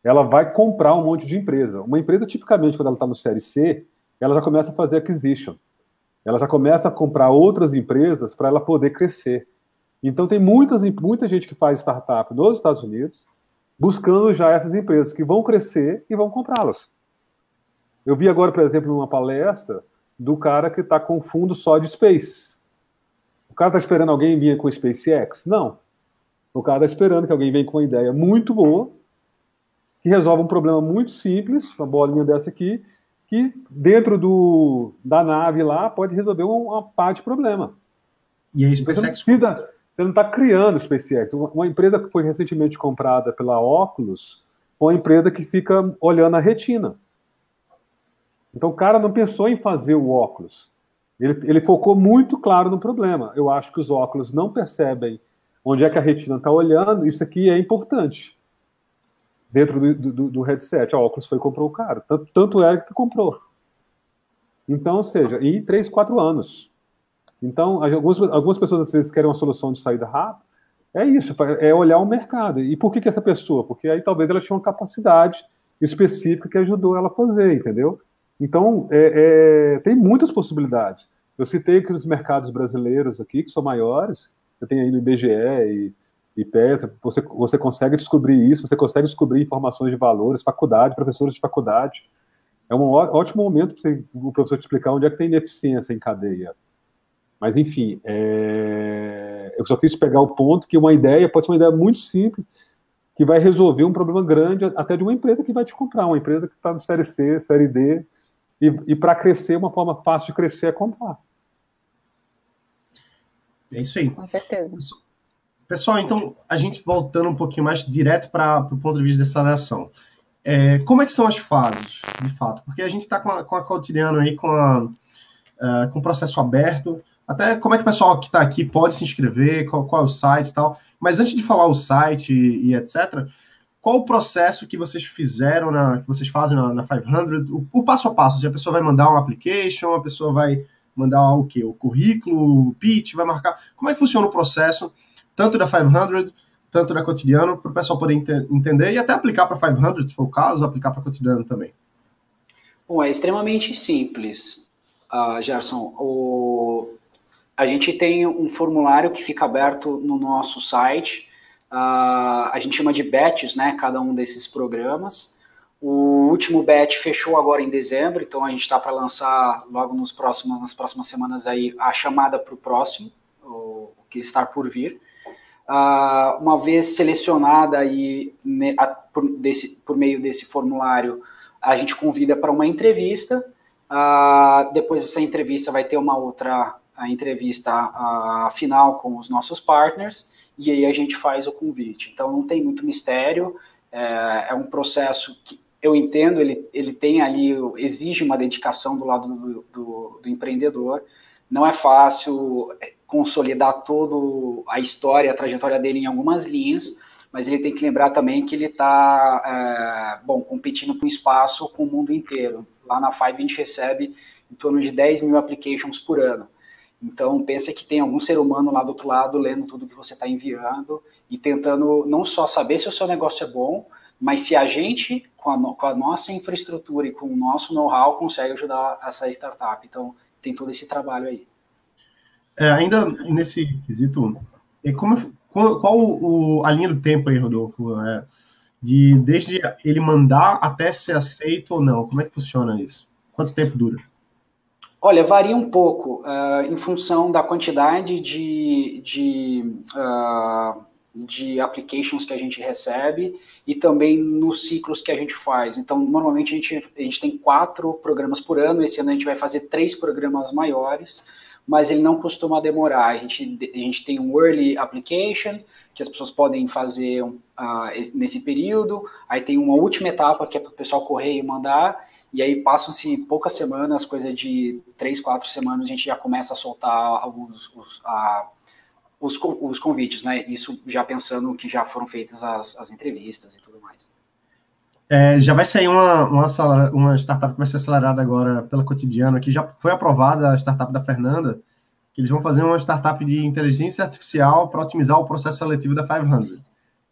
ela vai comprar um monte de empresa. Uma empresa, tipicamente, quando ela está no Série C, ela já começa a fazer acquisition. Ela já começa a comprar outras empresas para ela poder crescer. Então, tem muitas, muita gente que faz startup nos Estados Unidos buscando já essas empresas que vão crescer e vão comprá-las. Eu vi agora, por exemplo, numa palestra do cara que está com fundo só de space cara está esperando alguém vir com o SpaceX? Não. O cara está esperando que alguém venha com uma ideia muito boa, que resolve um problema muito simples, uma bolinha dessa aqui, que dentro do, da nave lá pode resolver uma, parte de problema. E a SpaceX... Você não, você não está criando SpaceX. Uma, uma empresa que foi recentemente comprada pela Oculus, uma empresa que fica olhando a retina. Então o cara não pensou em fazer o óculos. Ele, ele focou muito claro no problema. Eu acho que os óculos não percebem onde é que a retina está olhando. Isso aqui é importante. Dentro do, do, do headset, a óculos foi e comprou o cara. Tanto, tanto é que comprou. Então, ou seja, em 3, 4 anos. Então, algumas, algumas pessoas às vezes querem uma solução de saída rápida. É isso, é olhar o mercado. E por que, que essa pessoa? Porque aí talvez ela tinha uma capacidade específica que ajudou ela a fazer, entendeu? Então, é, é, tem muitas possibilidades. Eu citei que os mercados brasileiros aqui, que são maiores, você tem aí no IBGE e, e PES, você, você consegue descobrir isso, você consegue descobrir informações de valores, faculdade, professores de faculdade. É um ótimo momento para o professor te explicar onde é que tem ineficiência em cadeia. Mas, enfim, é... eu só quis pegar o ponto que uma ideia pode ser uma ideia muito simples, que vai resolver um problema grande até de uma empresa que vai te comprar, uma empresa que está no Série C, Série D, e, e para crescer, uma forma fácil de crescer é comprar. É isso aí. Com certeza. Pessoal, então, a gente voltando um pouquinho mais direto para o ponto de vista dessa ação. É, como é que são as fases, de fato? Porque a gente está com a, com a cotidiano aí, com, a, uh, com o processo aberto, até como é que o pessoal que está aqui pode se inscrever, qual, qual, é o site e tal. Mas antes de falar o site e, e etc., qual o processo que vocês fizeram, na, que vocês fazem na, na 500, o, o, passo a passo, se a pessoa vai mandar uma application, a pessoa vai mandar o quê? O currículo, o pitch, vai marcar, como é que funciona o processo, tanto da 500, tanto da cotidiano, para o pessoal poder ent entender e até aplicar para 500, se for o caso, aplicar para cotidiano também. Bom, é extremamente simples, uh, Gerson. O... A gente tem um formulário que fica aberto no nosso site, Uh, a gente chama de batches, né? Cada um desses programas. O último batch fechou agora em dezembro, então a gente está para lançar logo nos próximos, nas próximas semanas aí a chamada para o próximo, o que está por vir. Uma vez selecionada aí ne, a, por, desse, por meio desse formulário, a gente convida para uma entrevista depois dessa entrevista vai ter uma outra entrevista uh, final com os nossos partners e aí a gente faz o convite. Então não tem muito mistério, é, é um processo que eu entendo, ele, ele tem ali, exige uma dedicação do lado do, do, do empreendedor. Não é fácil é, consolidar toda a história, a trajetória dele em algumas linhas, mas ele tem que lembrar também que ele está, é, bom, competindo por um espaço com o mundo inteiro. Lá na Five a gente recebe em torno de 10 mil applications por ano. Então, pensa que tem algum ser humano lá do outro lado lendo tudo que você está enviando e tentando não só saber se o seu negócio é bom, mas se a gente, com a, com a nossa infraestrutura e com o nosso know-how, consegue ajudar essa startup. Então, tem todo esse trabalho aí. É, ainda nesse quesito, como, qual, qual o, a linha do tempo aí, Rodolfo? É, de desde ele mandar até ser aceito ou não? Como é que funciona isso? Quanto tempo dura? Olha, varia um pouco uh, em função da quantidade de, de, uh, de applications que a gente recebe e também nos ciclos que a gente faz. Então, normalmente a gente, a gente tem quatro programas por ano, esse ano a gente vai fazer três programas maiores, mas ele não costuma demorar. A gente, a gente tem um early application, que as pessoas podem fazer uh, nesse período, aí tem uma última etapa que é para o pessoal correr e mandar, e aí passam-se poucas semanas, coisa de três, quatro semanas, a gente já começa a soltar alguns os, a, os, os, convites, né? Isso já pensando que já foram feitas as, as entrevistas e tudo mais. É, já vai sair uma, uma, uma, startup que vai ser acelerada agora pela Cotidiano, que já foi aprovada a startup da Fernanda, que eles vão fazer uma startup de inteligência artificial para otimizar o processo seletivo da 500.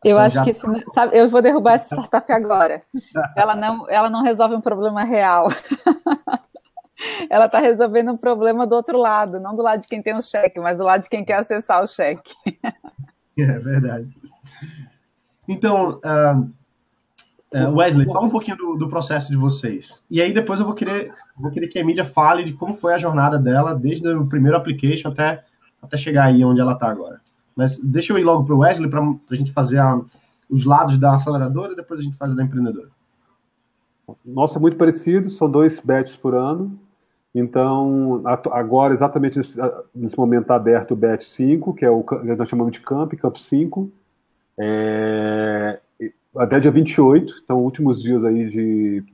Eu acho já... que sabe, eu vou derrubar essa startup agora. Ela não, ela não resolve um problema real. ela está resolvendo um problema do outro lado, não do lado de quem tem o cheque, mas do lado de quem quer acessar o cheque. É verdade. Então, uh, Wesley, fala um pouquinho do, do, processo de vocês. E aí depois eu vou querer, vou querer que a Emília fale de como foi a jornada dela, desde o primeiro application até, até chegar aí onde ela está agora. Mas deixa eu ir logo para o Wesley para a gente fazer a, os lados da aceleradora e depois a gente faz a da empreendedora. Nossa, é muito parecido, são dois batches por ano. Então, agora, exatamente nesse, nesse momento, está aberto o batch 5, que é o que nós chamamos de Camp, Camp 5. É, até dia 28, então, últimos dias aí de,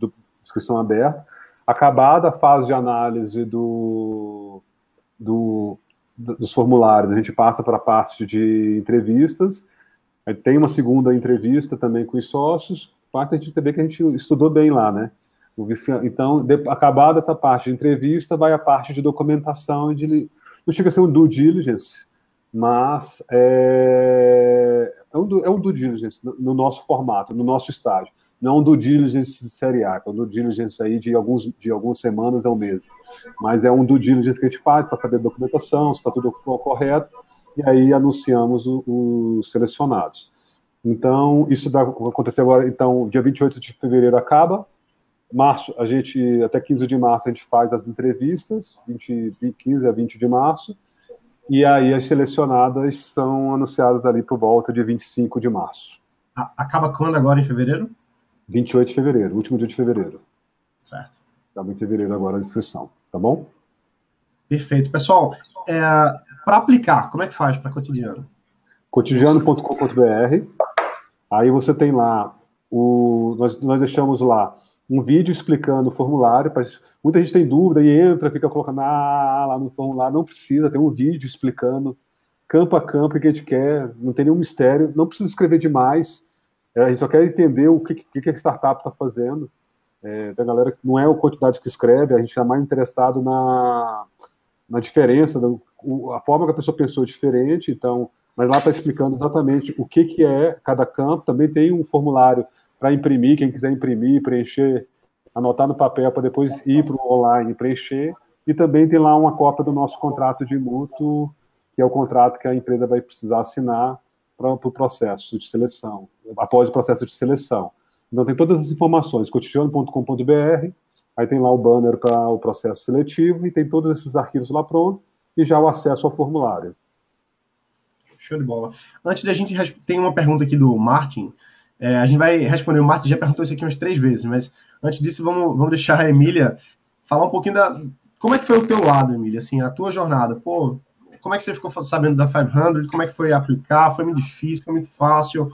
inscrição aberta. Acabada a fase de análise do, do dos formulários, a gente passa para a parte de entrevistas, aí tem uma segunda entrevista também com os sócios, parte a gente vê que a gente estudou bem lá, né? Então, de, acabada essa parte de entrevista, vai a parte de documentação, de, não chega a ser um due diligence, mas é, é, um, é um diligence no, no nosso formato, no nosso estágio não um due diligence de série A, é um due diligence aí de, alguns, de algumas semanas a um mês. Mas é um due diligence que a gente faz para saber a documentação, se está tudo correto, e aí anunciamos os selecionados. Então, isso vai acontecer agora, então, dia 28 de fevereiro acaba, março, a gente, até 15 de março a gente faz as entrevistas, 20, 15 a 20 de março, e aí as selecionadas são anunciadas ali por volta de 25 de março. Acaba quando agora, em fevereiro? 28 de fevereiro, último dia de fevereiro. Certo. Estava em fevereiro agora a inscrição, tá bom? Perfeito. Pessoal, é, para aplicar, como é que faz para cotidiano? cotidiano.com.br. Aí você tem lá o. Nós, nós deixamos lá um vídeo explicando o formulário. Pra, muita gente tem dúvida e entra, fica colocando ah, lá no formulário. Não precisa, tem um vídeo explicando campo a campo o que a gente quer, não tem nenhum mistério, não precisa escrever demais. É, a gente só quer entender o que, que a startup está fazendo. É, da galera que não é a quantidade que escreve, a gente está mais interessado na, na diferença, do, a forma que a pessoa pensou é diferente, então, mas lá está explicando exatamente o que, que é cada campo. Também tem um formulário para imprimir, quem quiser imprimir, preencher, anotar no papel para depois ir para o online e preencher. E também tem lá uma cópia do nosso contrato de mútuo, que é o contrato que a empresa vai precisar assinar para o pro processo de seleção, após o processo de seleção. Então tem todas as informações, cotidiano.com.br, aí tem lá o banner para o processo seletivo e tem todos esses arquivos lá pronto e já o acesso ao formulário. Show de bola. Antes da gente tem uma pergunta aqui do Martin. É, a gente vai responder. O Martin já perguntou isso aqui umas três vezes, mas antes disso, vamos, vamos deixar a Emília falar um pouquinho da. Como é que foi o teu lado, Emília? Assim, a tua jornada. Pô, como é que você ficou sabendo da 500? Como é que foi aplicar? Foi muito difícil? Foi muito fácil?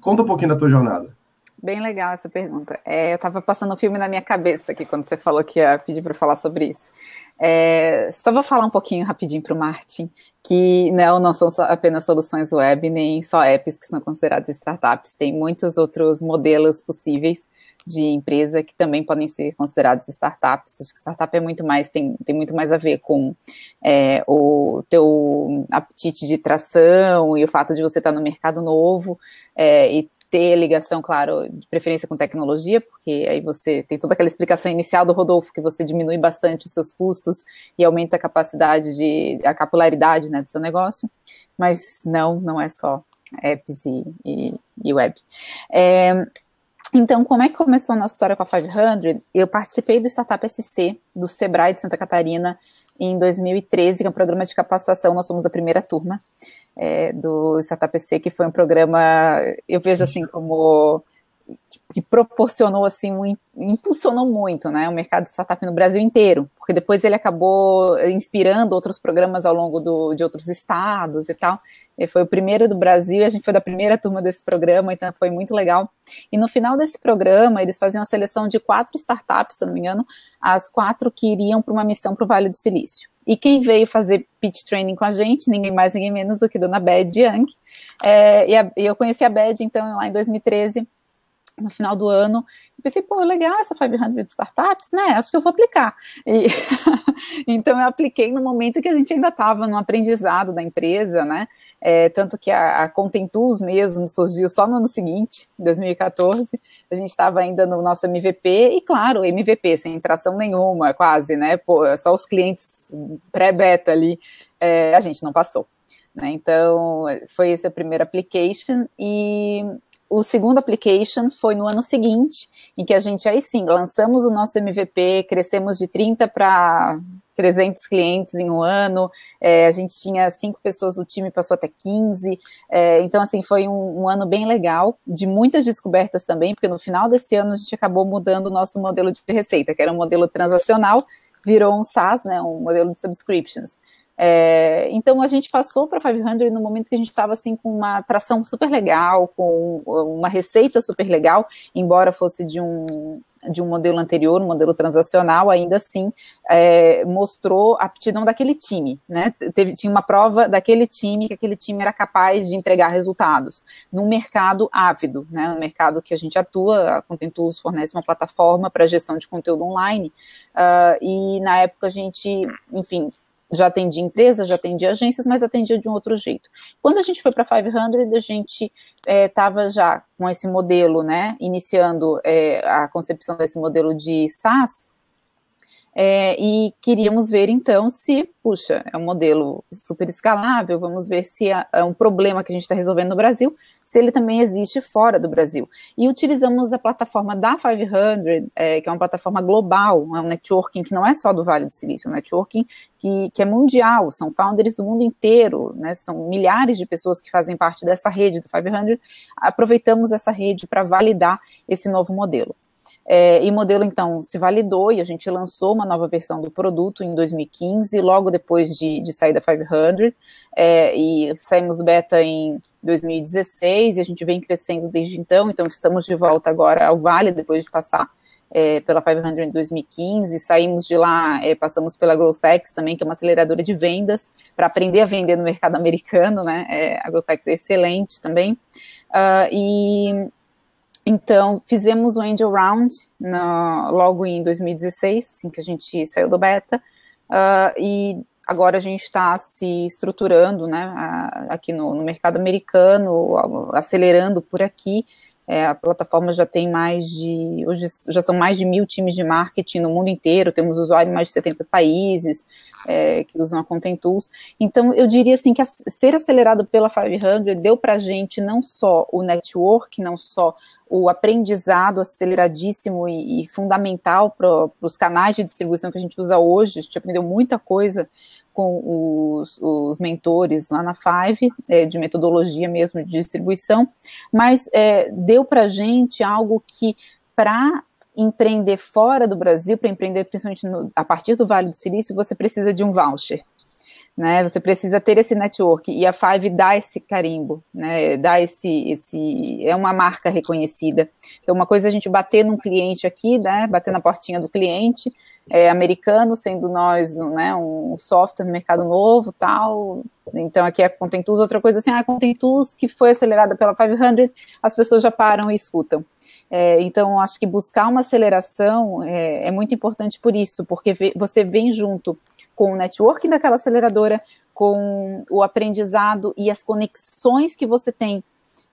Conta um pouquinho da tua jornada. Bem legal essa pergunta. É, eu estava passando um filme na minha cabeça aqui quando você falou que ia pedir para falar sobre isso. É, só vou falar um pouquinho rapidinho para o Martin, que não, não são apenas soluções web, nem só apps que são consideradas startups, tem muitos outros modelos possíveis de empresa que também podem ser considerados startups. Acho que startup é muito mais, tem, tem muito mais a ver com é, o teu apetite de tração e o fato de você estar no mercado novo é, e ter ligação, claro, de preferência com tecnologia, porque aí você tem toda aquela explicação inicial do Rodolfo, que você diminui bastante os seus custos e aumenta a capacidade de, a capilaridade né, do seu negócio, mas não, não é só apps e, e, e web. É, então, como é que começou a nossa história com a 500? Eu participei do Startup SC, do Sebrae de Santa Catarina, em 2013, que é um programa de capacitação, nós somos da primeira turma é, do Startup SC, que foi um programa, eu vejo assim como que proporcionou assim, um, impulsionou muito, né, o mercado de startup no Brasil inteiro, porque depois ele acabou inspirando outros programas ao longo do, de outros estados e tal. Ele foi o primeiro do Brasil, a gente foi da primeira turma desse programa, então foi muito legal. E no final desse programa, eles faziam a seleção de quatro startups, se não me engano, as quatro que iriam para uma missão para o Vale do Silício. E quem veio fazer pitch training com a gente, ninguém mais, ninguém menos do que Dona Bad Young. É, e, a, e eu conheci a Bad, então, lá em 2013, no final do ano, pensei, pô, legal essa 500 startups, né? Acho que eu vou aplicar. E, então eu apliquei no momento que a gente ainda estava no aprendizado da empresa, né? É, tanto que a, a Contentus mesmo surgiu só no ano seguinte, 2014. A gente estava ainda no nosso MVP, e claro, MVP, sem tração nenhuma, quase, né? Pô, só os clientes pré-beta ali, é, a gente não passou. Né? Então, foi esse o primeiro application, e o segundo application foi no ano seguinte, em que a gente aí sim lançamos o nosso MVP, crescemos de 30 para 300 clientes em um ano, é, a gente tinha cinco pessoas do time, passou até 15, é, então assim, foi um, um, ano bem legal, de muitas descobertas também, porque no final desse ano a gente acabou mudando o nosso modelo de receita, que era um modelo transacional, virou um SaaS, né, um modelo de subscriptions. É, então a gente passou para 500 no momento que a gente estava assim com uma atração super legal, com uma receita super legal, embora fosse de um de um modelo anterior, um modelo transacional, ainda assim é, mostrou a aptidão daquele time, né? Teve, tinha uma prova daquele time que aquele time era capaz de entregar resultados num mercado ávido, né? No mercado que a gente atua, a Contentus fornece uma plataforma para gestão de conteúdo online uh, e na época a gente, enfim, já atendia empresas, já atendia agências, mas atendia de um outro jeito. Quando a gente foi para 500, a gente estava é, já com esse modelo, né, iniciando é, a concepção desse modelo de SaaS, é, e queríamos ver então se, puxa, é um modelo super escalável, vamos ver se é, é um problema que a gente está resolvendo no Brasil, se ele também existe fora do Brasil. E utilizamos a plataforma da 500, é, que é uma plataforma global, é um networking que não é só do Vale do Silício, é um networking que, que é mundial, são founders do mundo inteiro, né, são milhares de pessoas que fazem parte dessa rede do 500, aproveitamos essa rede para validar esse novo modelo. É, e o modelo, então, se validou e a gente lançou uma nova versão do produto em 2015, logo depois de, de sair da 500, é, e saímos do beta em 2016 e a gente vem crescendo desde então, então estamos de volta agora ao Vale, depois de passar é, pela 500 em 2015, saímos de lá, é, passamos pela GrowthX também, que é uma aceleradora de vendas, para aprender a vender no mercado americano, né, é, a GrowthX é excelente também, uh, e então, fizemos o Angel Round logo em 2016, assim que a gente saiu do beta, uh, e agora a gente está se estruturando, né, aqui no, no, mercado americano, acelerando por aqui. É, a plataforma já tem mais de, hoje já são mais de mil times de marketing no mundo inteiro, temos usuários em mais de 70 países é, que usam a Content Tools. Então, eu diria assim que a, ser acelerado pela 500 deu para a gente não só o network, não só o aprendizado aceleradíssimo e, e fundamental para os canais de distribuição que a gente usa hoje. A gente aprendeu muita coisa com os, os mentores lá na Five, é, de metodologia mesmo de distribuição, mas é, deu para a gente algo que, para empreender fora do Brasil, para empreender principalmente no, a partir do Vale do Silício, você precisa de um voucher. Né, você precisa ter esse network e a Five dá esse carimbo, né, dá esse, esse, é uma marca reconhecida. Então, uma coisa é a gente bater num cliente aqui, né, bater na portinha do cliente, é, americano, sendo nós né, um software no mercado novo tal. Então aqui é Contentus, outra coisa assim, ah, Contentus que foi acelerada pela 500, as pessoas já param e escutam. É, então acho que buscar uma aceleração é, é muito importante por isso, porque você vem junto com o networking daquela aceleradora, com o aprendizado e as conexões que você tem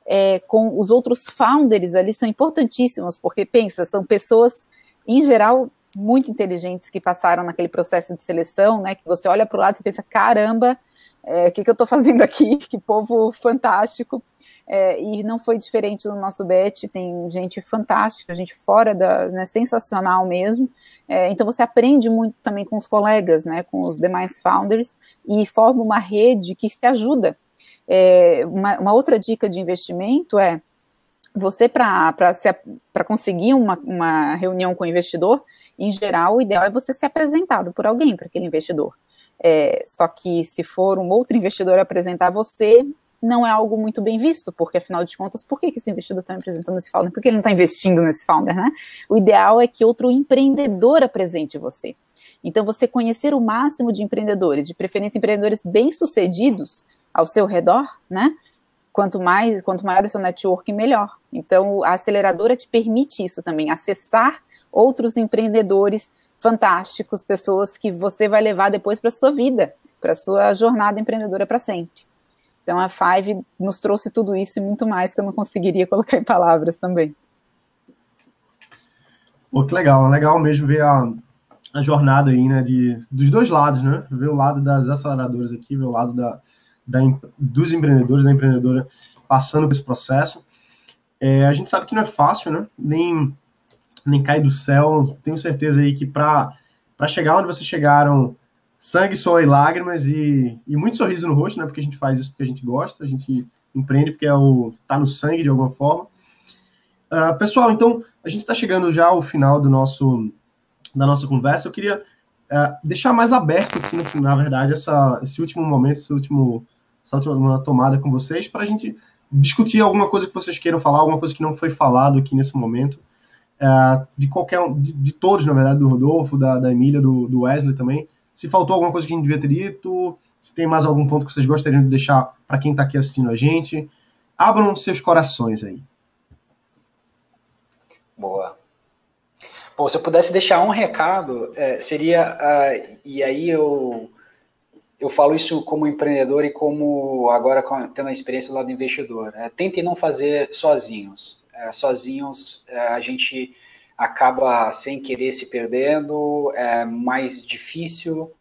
é, com os outros founders ali são importantíssimos, porque pensa, são pessoas em geral muito inteligentes que passaram naquele processo de seleção, né? Que você olha para o lado e pensa, caramba, é, o que, que eu estou fazendo aqui? Que povo fantástico. É, e não foi diferente no nosso bet, tem gente fantástica, gente fora da, né, sensacional mesmo. É, então você aprende muito também com os colegas, né, com os demais founders e forma uma rede que te ajuda. É, uma, uma, outra dica de investimento é você para conseguir uma, uma reunião com o investidor, em geral, o ideal é você ser apresentado por alguém para aquele investidor. É, só que se for um outro investidor apresentar você, não é algo muito bem visto, porque afinal de contas, por que, esse investidor está apresentando esse founder? Por que ele não está investindo nesse founder, né? O ideal é que outro empreendedor apresente você. Então, você conhecer o máximo de empreendedores, de preferência empreendedores bem-sucedidos ao seu redor, né? Quanto mais, quanto maior o seu network, melhor. Então, a aceleradora te permite isso também, acessar outros empreendedores fantásticos, pessoas que você vai levar depois para a sua vida, para a sua jornada empreendedora para sempre. Então a Five nos trouxe tudo isso e muito mais que eu não conseguiria colocar em palavras também. Pô, que legal, legal mesmo ver a, a jornada aí, né, de, dos dois lados, né, ver o lado das aceleradoras aqui, ver o lado da, da dos empreendedores, da empreendedora passando por esse processo. É, a gente sabe que não é fácil, né, nem nem cai do céu. Tenho certeza aí que para chegar onde vocês chegaram, sangue, suor e lágrimas e, e muito sorriso no rosto, né? Porque a gente faz isso porque a gente gosta, a gente empreende porque é o tá no sangue de alguma forma. Uh, pessoal, então a gente está chegando já ao final do nosso da nossa conversa. Eu queria uh, deixar mais aberto aqui, na verdade, essa, esse último momento, esse último, essa última tomada com vocês, para a gente discutir alguma coisa que vocês queiram falar, alguma coisa que não foi falado aqui nesse momento é, de qualquer um, de, de, todos, na verdade, do Rodolfo, da, da Emília, do, do, Wesley também. Se faltou alguma coisa que a gente devia ter dito, se tem mais algum ponto que vocês gostariam de deixar para quem está aqui assistindo a gente, abram seus corações aí. Boa. Bom, se eu pudesse deixar um recado, é, seria, uh, e aí eu, eu falo isso como empreendedor e como agora tendo a experiência do investidor. É, tentem não fazer sozinhos é, sozinhos é, a gente acaba sem querer se perdendo, é mais difícil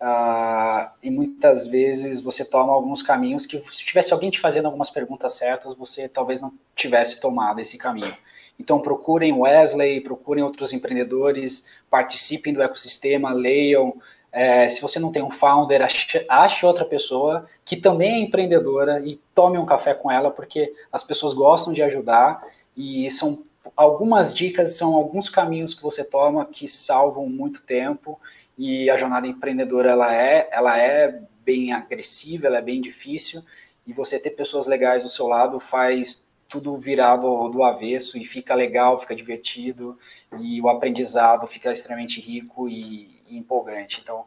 uh, e muitas vezes você toma alguns caminhos que se tivesse alguém te fazendo algumas perguntas certas, você talvez não tivesse tomado esse caminho. Então procurem Wesley, procurem outros empreendedores, participem do ecossistema, leiam, é, se você não tem um founder, ache, outra pessoa que também é empreendedora e tome um café com ela, porque as pessoas gostam de ajudar e são algumas dicas, são alguns caminhos que você toma que salvam muito tempo e a jornada empreendedora ela é, ela é bem agressiva, ela é bem difícil e você ter pessoas legais do seu lado faz tudo virar do, do avesso e fica legal, fica divertido e o aprendizado fica extremamente rico e, e empolgante. Então,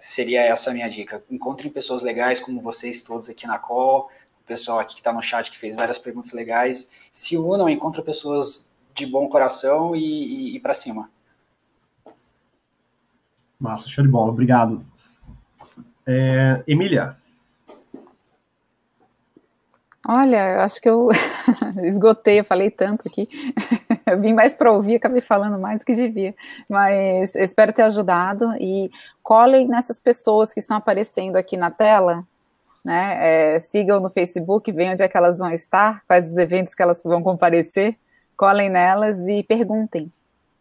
seria essa a minha dica. Encontrem pessoas legais como vocês todos aqui na call, o pessoal aqui que está no chat que fez várias perguntas legais. Se unam, encontrem pessoas de bom coração e, e, e para cima. Massa, show de bola. Obrigado. É, Emília. Olha, eu acho que eu esgotei, eu falei tanto aqui. eu vim mais para ouvir, acabei falando mais do que devia. Mas espero ter ajudado e colhem nessas pessoas que estão aparecendo aqui na tela. Né? É, sigam no Facebook, vejam onde é que elas vão estar, quais os eventos que elas vão comparecer, colhem nelas e perguntem.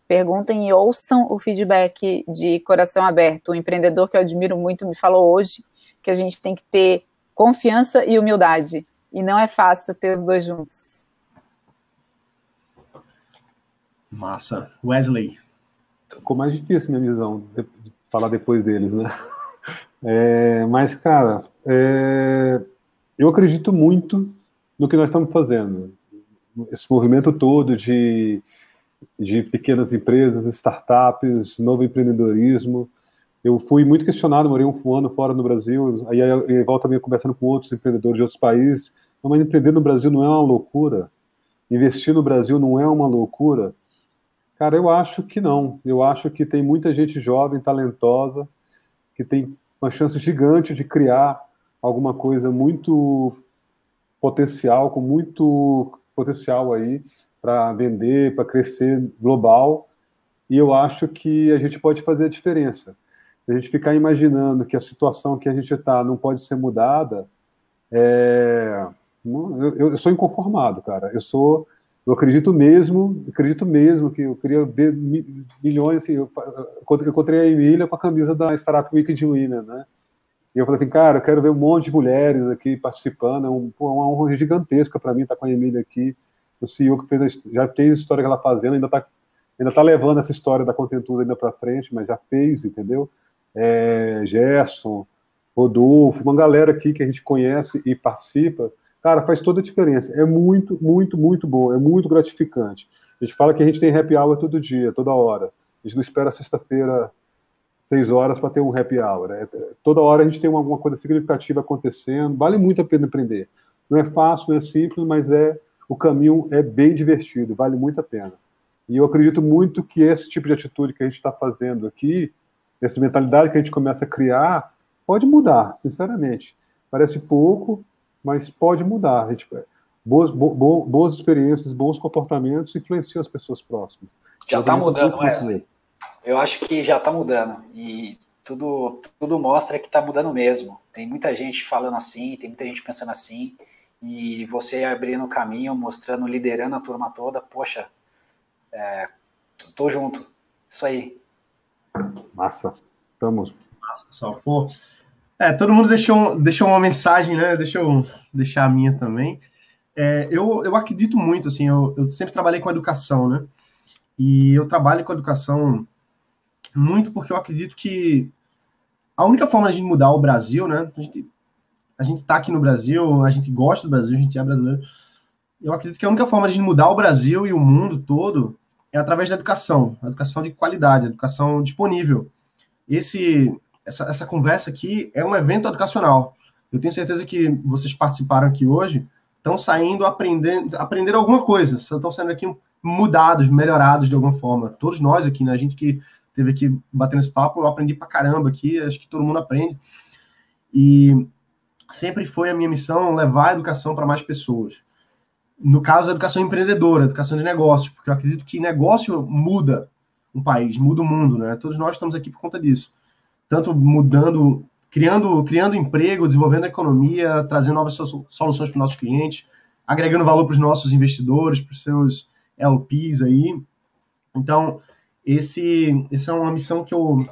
Perguntem e ouçam o feedback de coração aberto. O empreendedor que eu admiro muito me falou hoje que a gente tem que ter confiança e humildade e não é fácil ter os dois juntos. Massa. Wesley. Ficou mais difícil, minha visão, de falar depois deles, né? É, mas, cara, é, eu acredito muito no que nós estamos fazendo. Esse movimento todo de, de pequenas empresas, startups, novo empreendedorismo. Eu fui muito questionado, morei um ano fora no Brasil, aí eu volto também conversando com outros empreendedores de outros países. Mas empreender no Brasil não é uma loucura? Investir no Brasil não é uma loucura? Cara, eu acho que não. Eu acho que tem muita gente jovem, talentosa, que tem uma chance gigante de criar alguma coisa muito potencial, com muito potencial aí para vender, para crescer global. E eu acho que a gente pode fazer a diferença. A gente ficar imaginando que a situação que a gente está não pode ser mudada, é... eu, eu sou inconformado, cara. Eu sou eu acredito mesmo, acredito mesmo que eu queria ver milhões, assim, eu, encontrei a Emília com a camisa da Startup Week de Winner, né? E eu falei assim, cara, eu quero ver um monte de mulheres aqui participando, é um, uma honra gigantesca para mim estar com a Emília aqui, o CEO que fez, já fez a história que ela fazendo, ainda está ainda tá levando essa história da Contentusa ainda para frente, mas já fez, entendeu? É, Gerson, Rodolfo, uma galera aqui que a gente conhece e participa, Cara, faz toda a diferença. É muito, muito, muito bom. É muito gratificante. A gente fala que a gente tem happy hour todo dia, toda hora. A gente não espera sexta-feira, seis horas, para ter um happy hour. Né? Toda hora a gente tem alguma coisa significativa acontecendo. Vale muito a pena empreender. Não é fácil, não é simples, mas é o caminho é bem divertido, vale muito a pena. E eu acredito muito que esse tipo de atitude que a gente está fazendo aqui, essa mentalidade que a gente começa a criar, pode mudar, sinceramente. Parece pouco, mas pode mudar. A gente, boas, bo, boas experiências, bons comportamentos influenciam as pessoas próximas. Já está mudando, é? Eu acho que já está mudando. E tudo, tudo mostra que está mudando mesmo. Tem muita gente falando assim, tem muita gente pensando assim. E você abrindo o caminho, mostrando, liderando a turma toda, poxa, é, tô junto. Isso aí. Massa. Estamos. Massa, só. Pô, é, todo mundo deixou, deixou uma mensagem, né? Deixa eu deixar a minha também. É, eu, eu acredito muito, assim, eu, eu sempre trabalhei com educação, né? E eu trabalho com educação muito porque eu acredito que a única forma de mudar o Brasil, né? A gente, a gente tá aqui no Brasil, a gente gosta do Brasil, a gente é brasileiro. Eu acredito que a única forma de mudar o Brasil e o mundo todo é através da educação, educação de qualidade, educação disponível. Esse essa, essa conversa aqui é um evento educacional. Eu tenho certeza que vocês participaram aqui hoje, estão saindo aprendendo, aprender alguma coisa, estão saindo aqui mudados, melhorados de alguma forma. Todos nós aqui, né? A gente que teve aqui batendo esse papo, eu aprendi pra caramba aqui, acho que todo mundo aprende. E sempre foi a minha missão levar a educação para mais pessoas. No caso, a educação empreendedora, a educação de negócio, porque eu acredito que negócio muda um país, muda o mundo, né? Todos nós estamos aqui por conta disso tanto mudando, criando, criando emprego, desenvolvendo economia, trazendo novas soluções para os nossos clientes, agregando valor para os nossos investidores, para os seus LPs aí. Então, esse, essa é uma missão que eu,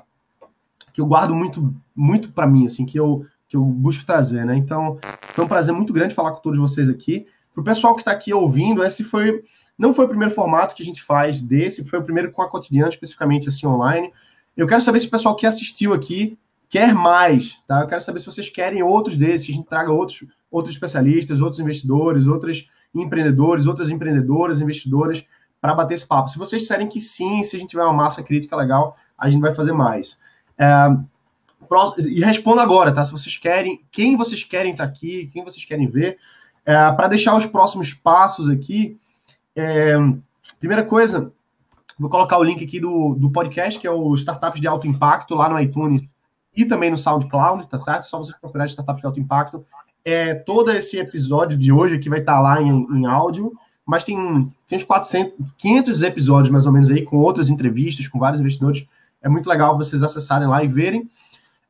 que eu guardo muito, muito para mim, assim, que eu, que eu busco trazer, né? Então, foi um prazer muito grande falar com todos vocês aqui. Para o pessoal que está aqui ouvindo, esse foi não foi o primeiro formato que a gente faz desse, foi o primeiro com a cotidiana, especificamente assim online. Eu quero saber se o pessoal que assistiu aqui quer mais, tá? Eu quero saber se vocês querem outros desses, que a gente traga outros, outros especialistas, outros investidores, outros empreendedores, outras empreendedoras, investidoras, para bater esse papo. Se vocês disserem que sim, se a gente tiver uma massa crítica legal, a gente vai fazer mais. É, e responda agora, tá? Se vocês querem, quem vocês querem estar tá aqui, quem vocês querem ver. É, para deixar os próximos passos aqui, é, primeira coisa, Vou colocar o link aqui do, do podcast, que é o Startups de Alto Impacto, lá no iTunes e também no SoundCloud, tá certo? Só você procurar Startups de Alto Impacto. É, todo esse episódio de hoje aqui vai estar lá em, em áudio, mas tem, tem uns 400, 500 episódios mais ou menos aí, com outras entrevistas, com vários investidores. É muito legal vocês acessarem lá e verem.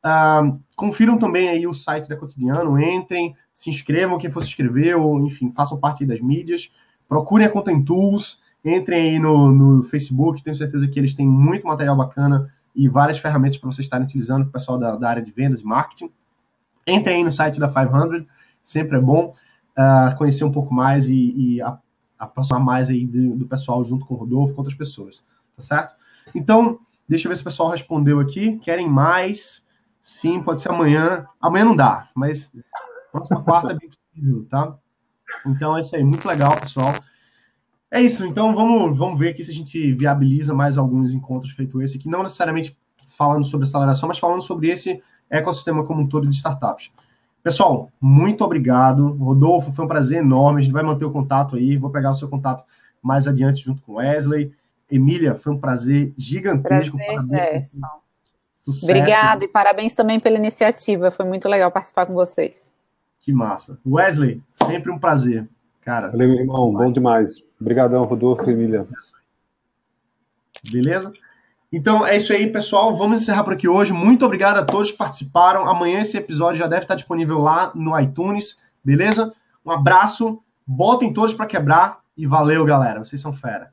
Uh, confiram também aí o site da Cotidiano, entrem, se inscrevam, quem for se inscrever, ou enfim, façam parte das mídias. Procurem a Content Tools, Entrem aí no, no Facebook, tenho certeza que eles têm muito material bacana e várias ferramentas para vocês estarem utilizando, o pessoal da, da, área de vendas e marketing. Entrem aí no site da 500, sempre é bom uh, conhecer um pouco mais e, e aproximar mais aí do, do pessoal junto com o Rodolfo, com outras pessoas, tá certo? Então, deixa eu ver se o pessoal respondeu aqui. Querem mais? Sim, pode ser amanhã. Amanhã não dá, mas próxima quarta é bem possível, tá? Então é isso aí, muito legal, pessoal. É isso, então vamos, vamos ver aqui se a gente viabiliza mais alguns encontros feito esse aqui, não necessariamente falando sobre aceleração, mas falando sobre esse ecossistema como um todo de startups. Pessoal, muito obrigado. Rodolfo, foi um prazer enorme. A gente vai manter o contato aí. Vou pegar o seu contato mais adiante junto com Wesley. Emília, foi um prazer gigantesco. Prazer, Sucesso. Obrigada e parabéns também pela iniciativa. Foi muito legal participar com vocês. Que massa. Wesley, sempre um prazer. Cara. Valeu, irmão. Bom demais. Obrigadão, Rodolfo e Emília. Beleza? Então é isso aí, pessoal. Vamos encerrar por aqui hoje. Muito obrigado a todos que participaram. Amanhã esse episódio já deve estar disponível lá no iTunes, beleza? Um abraço, botem todos para quebrar e valeu, galera. Vocês são fera.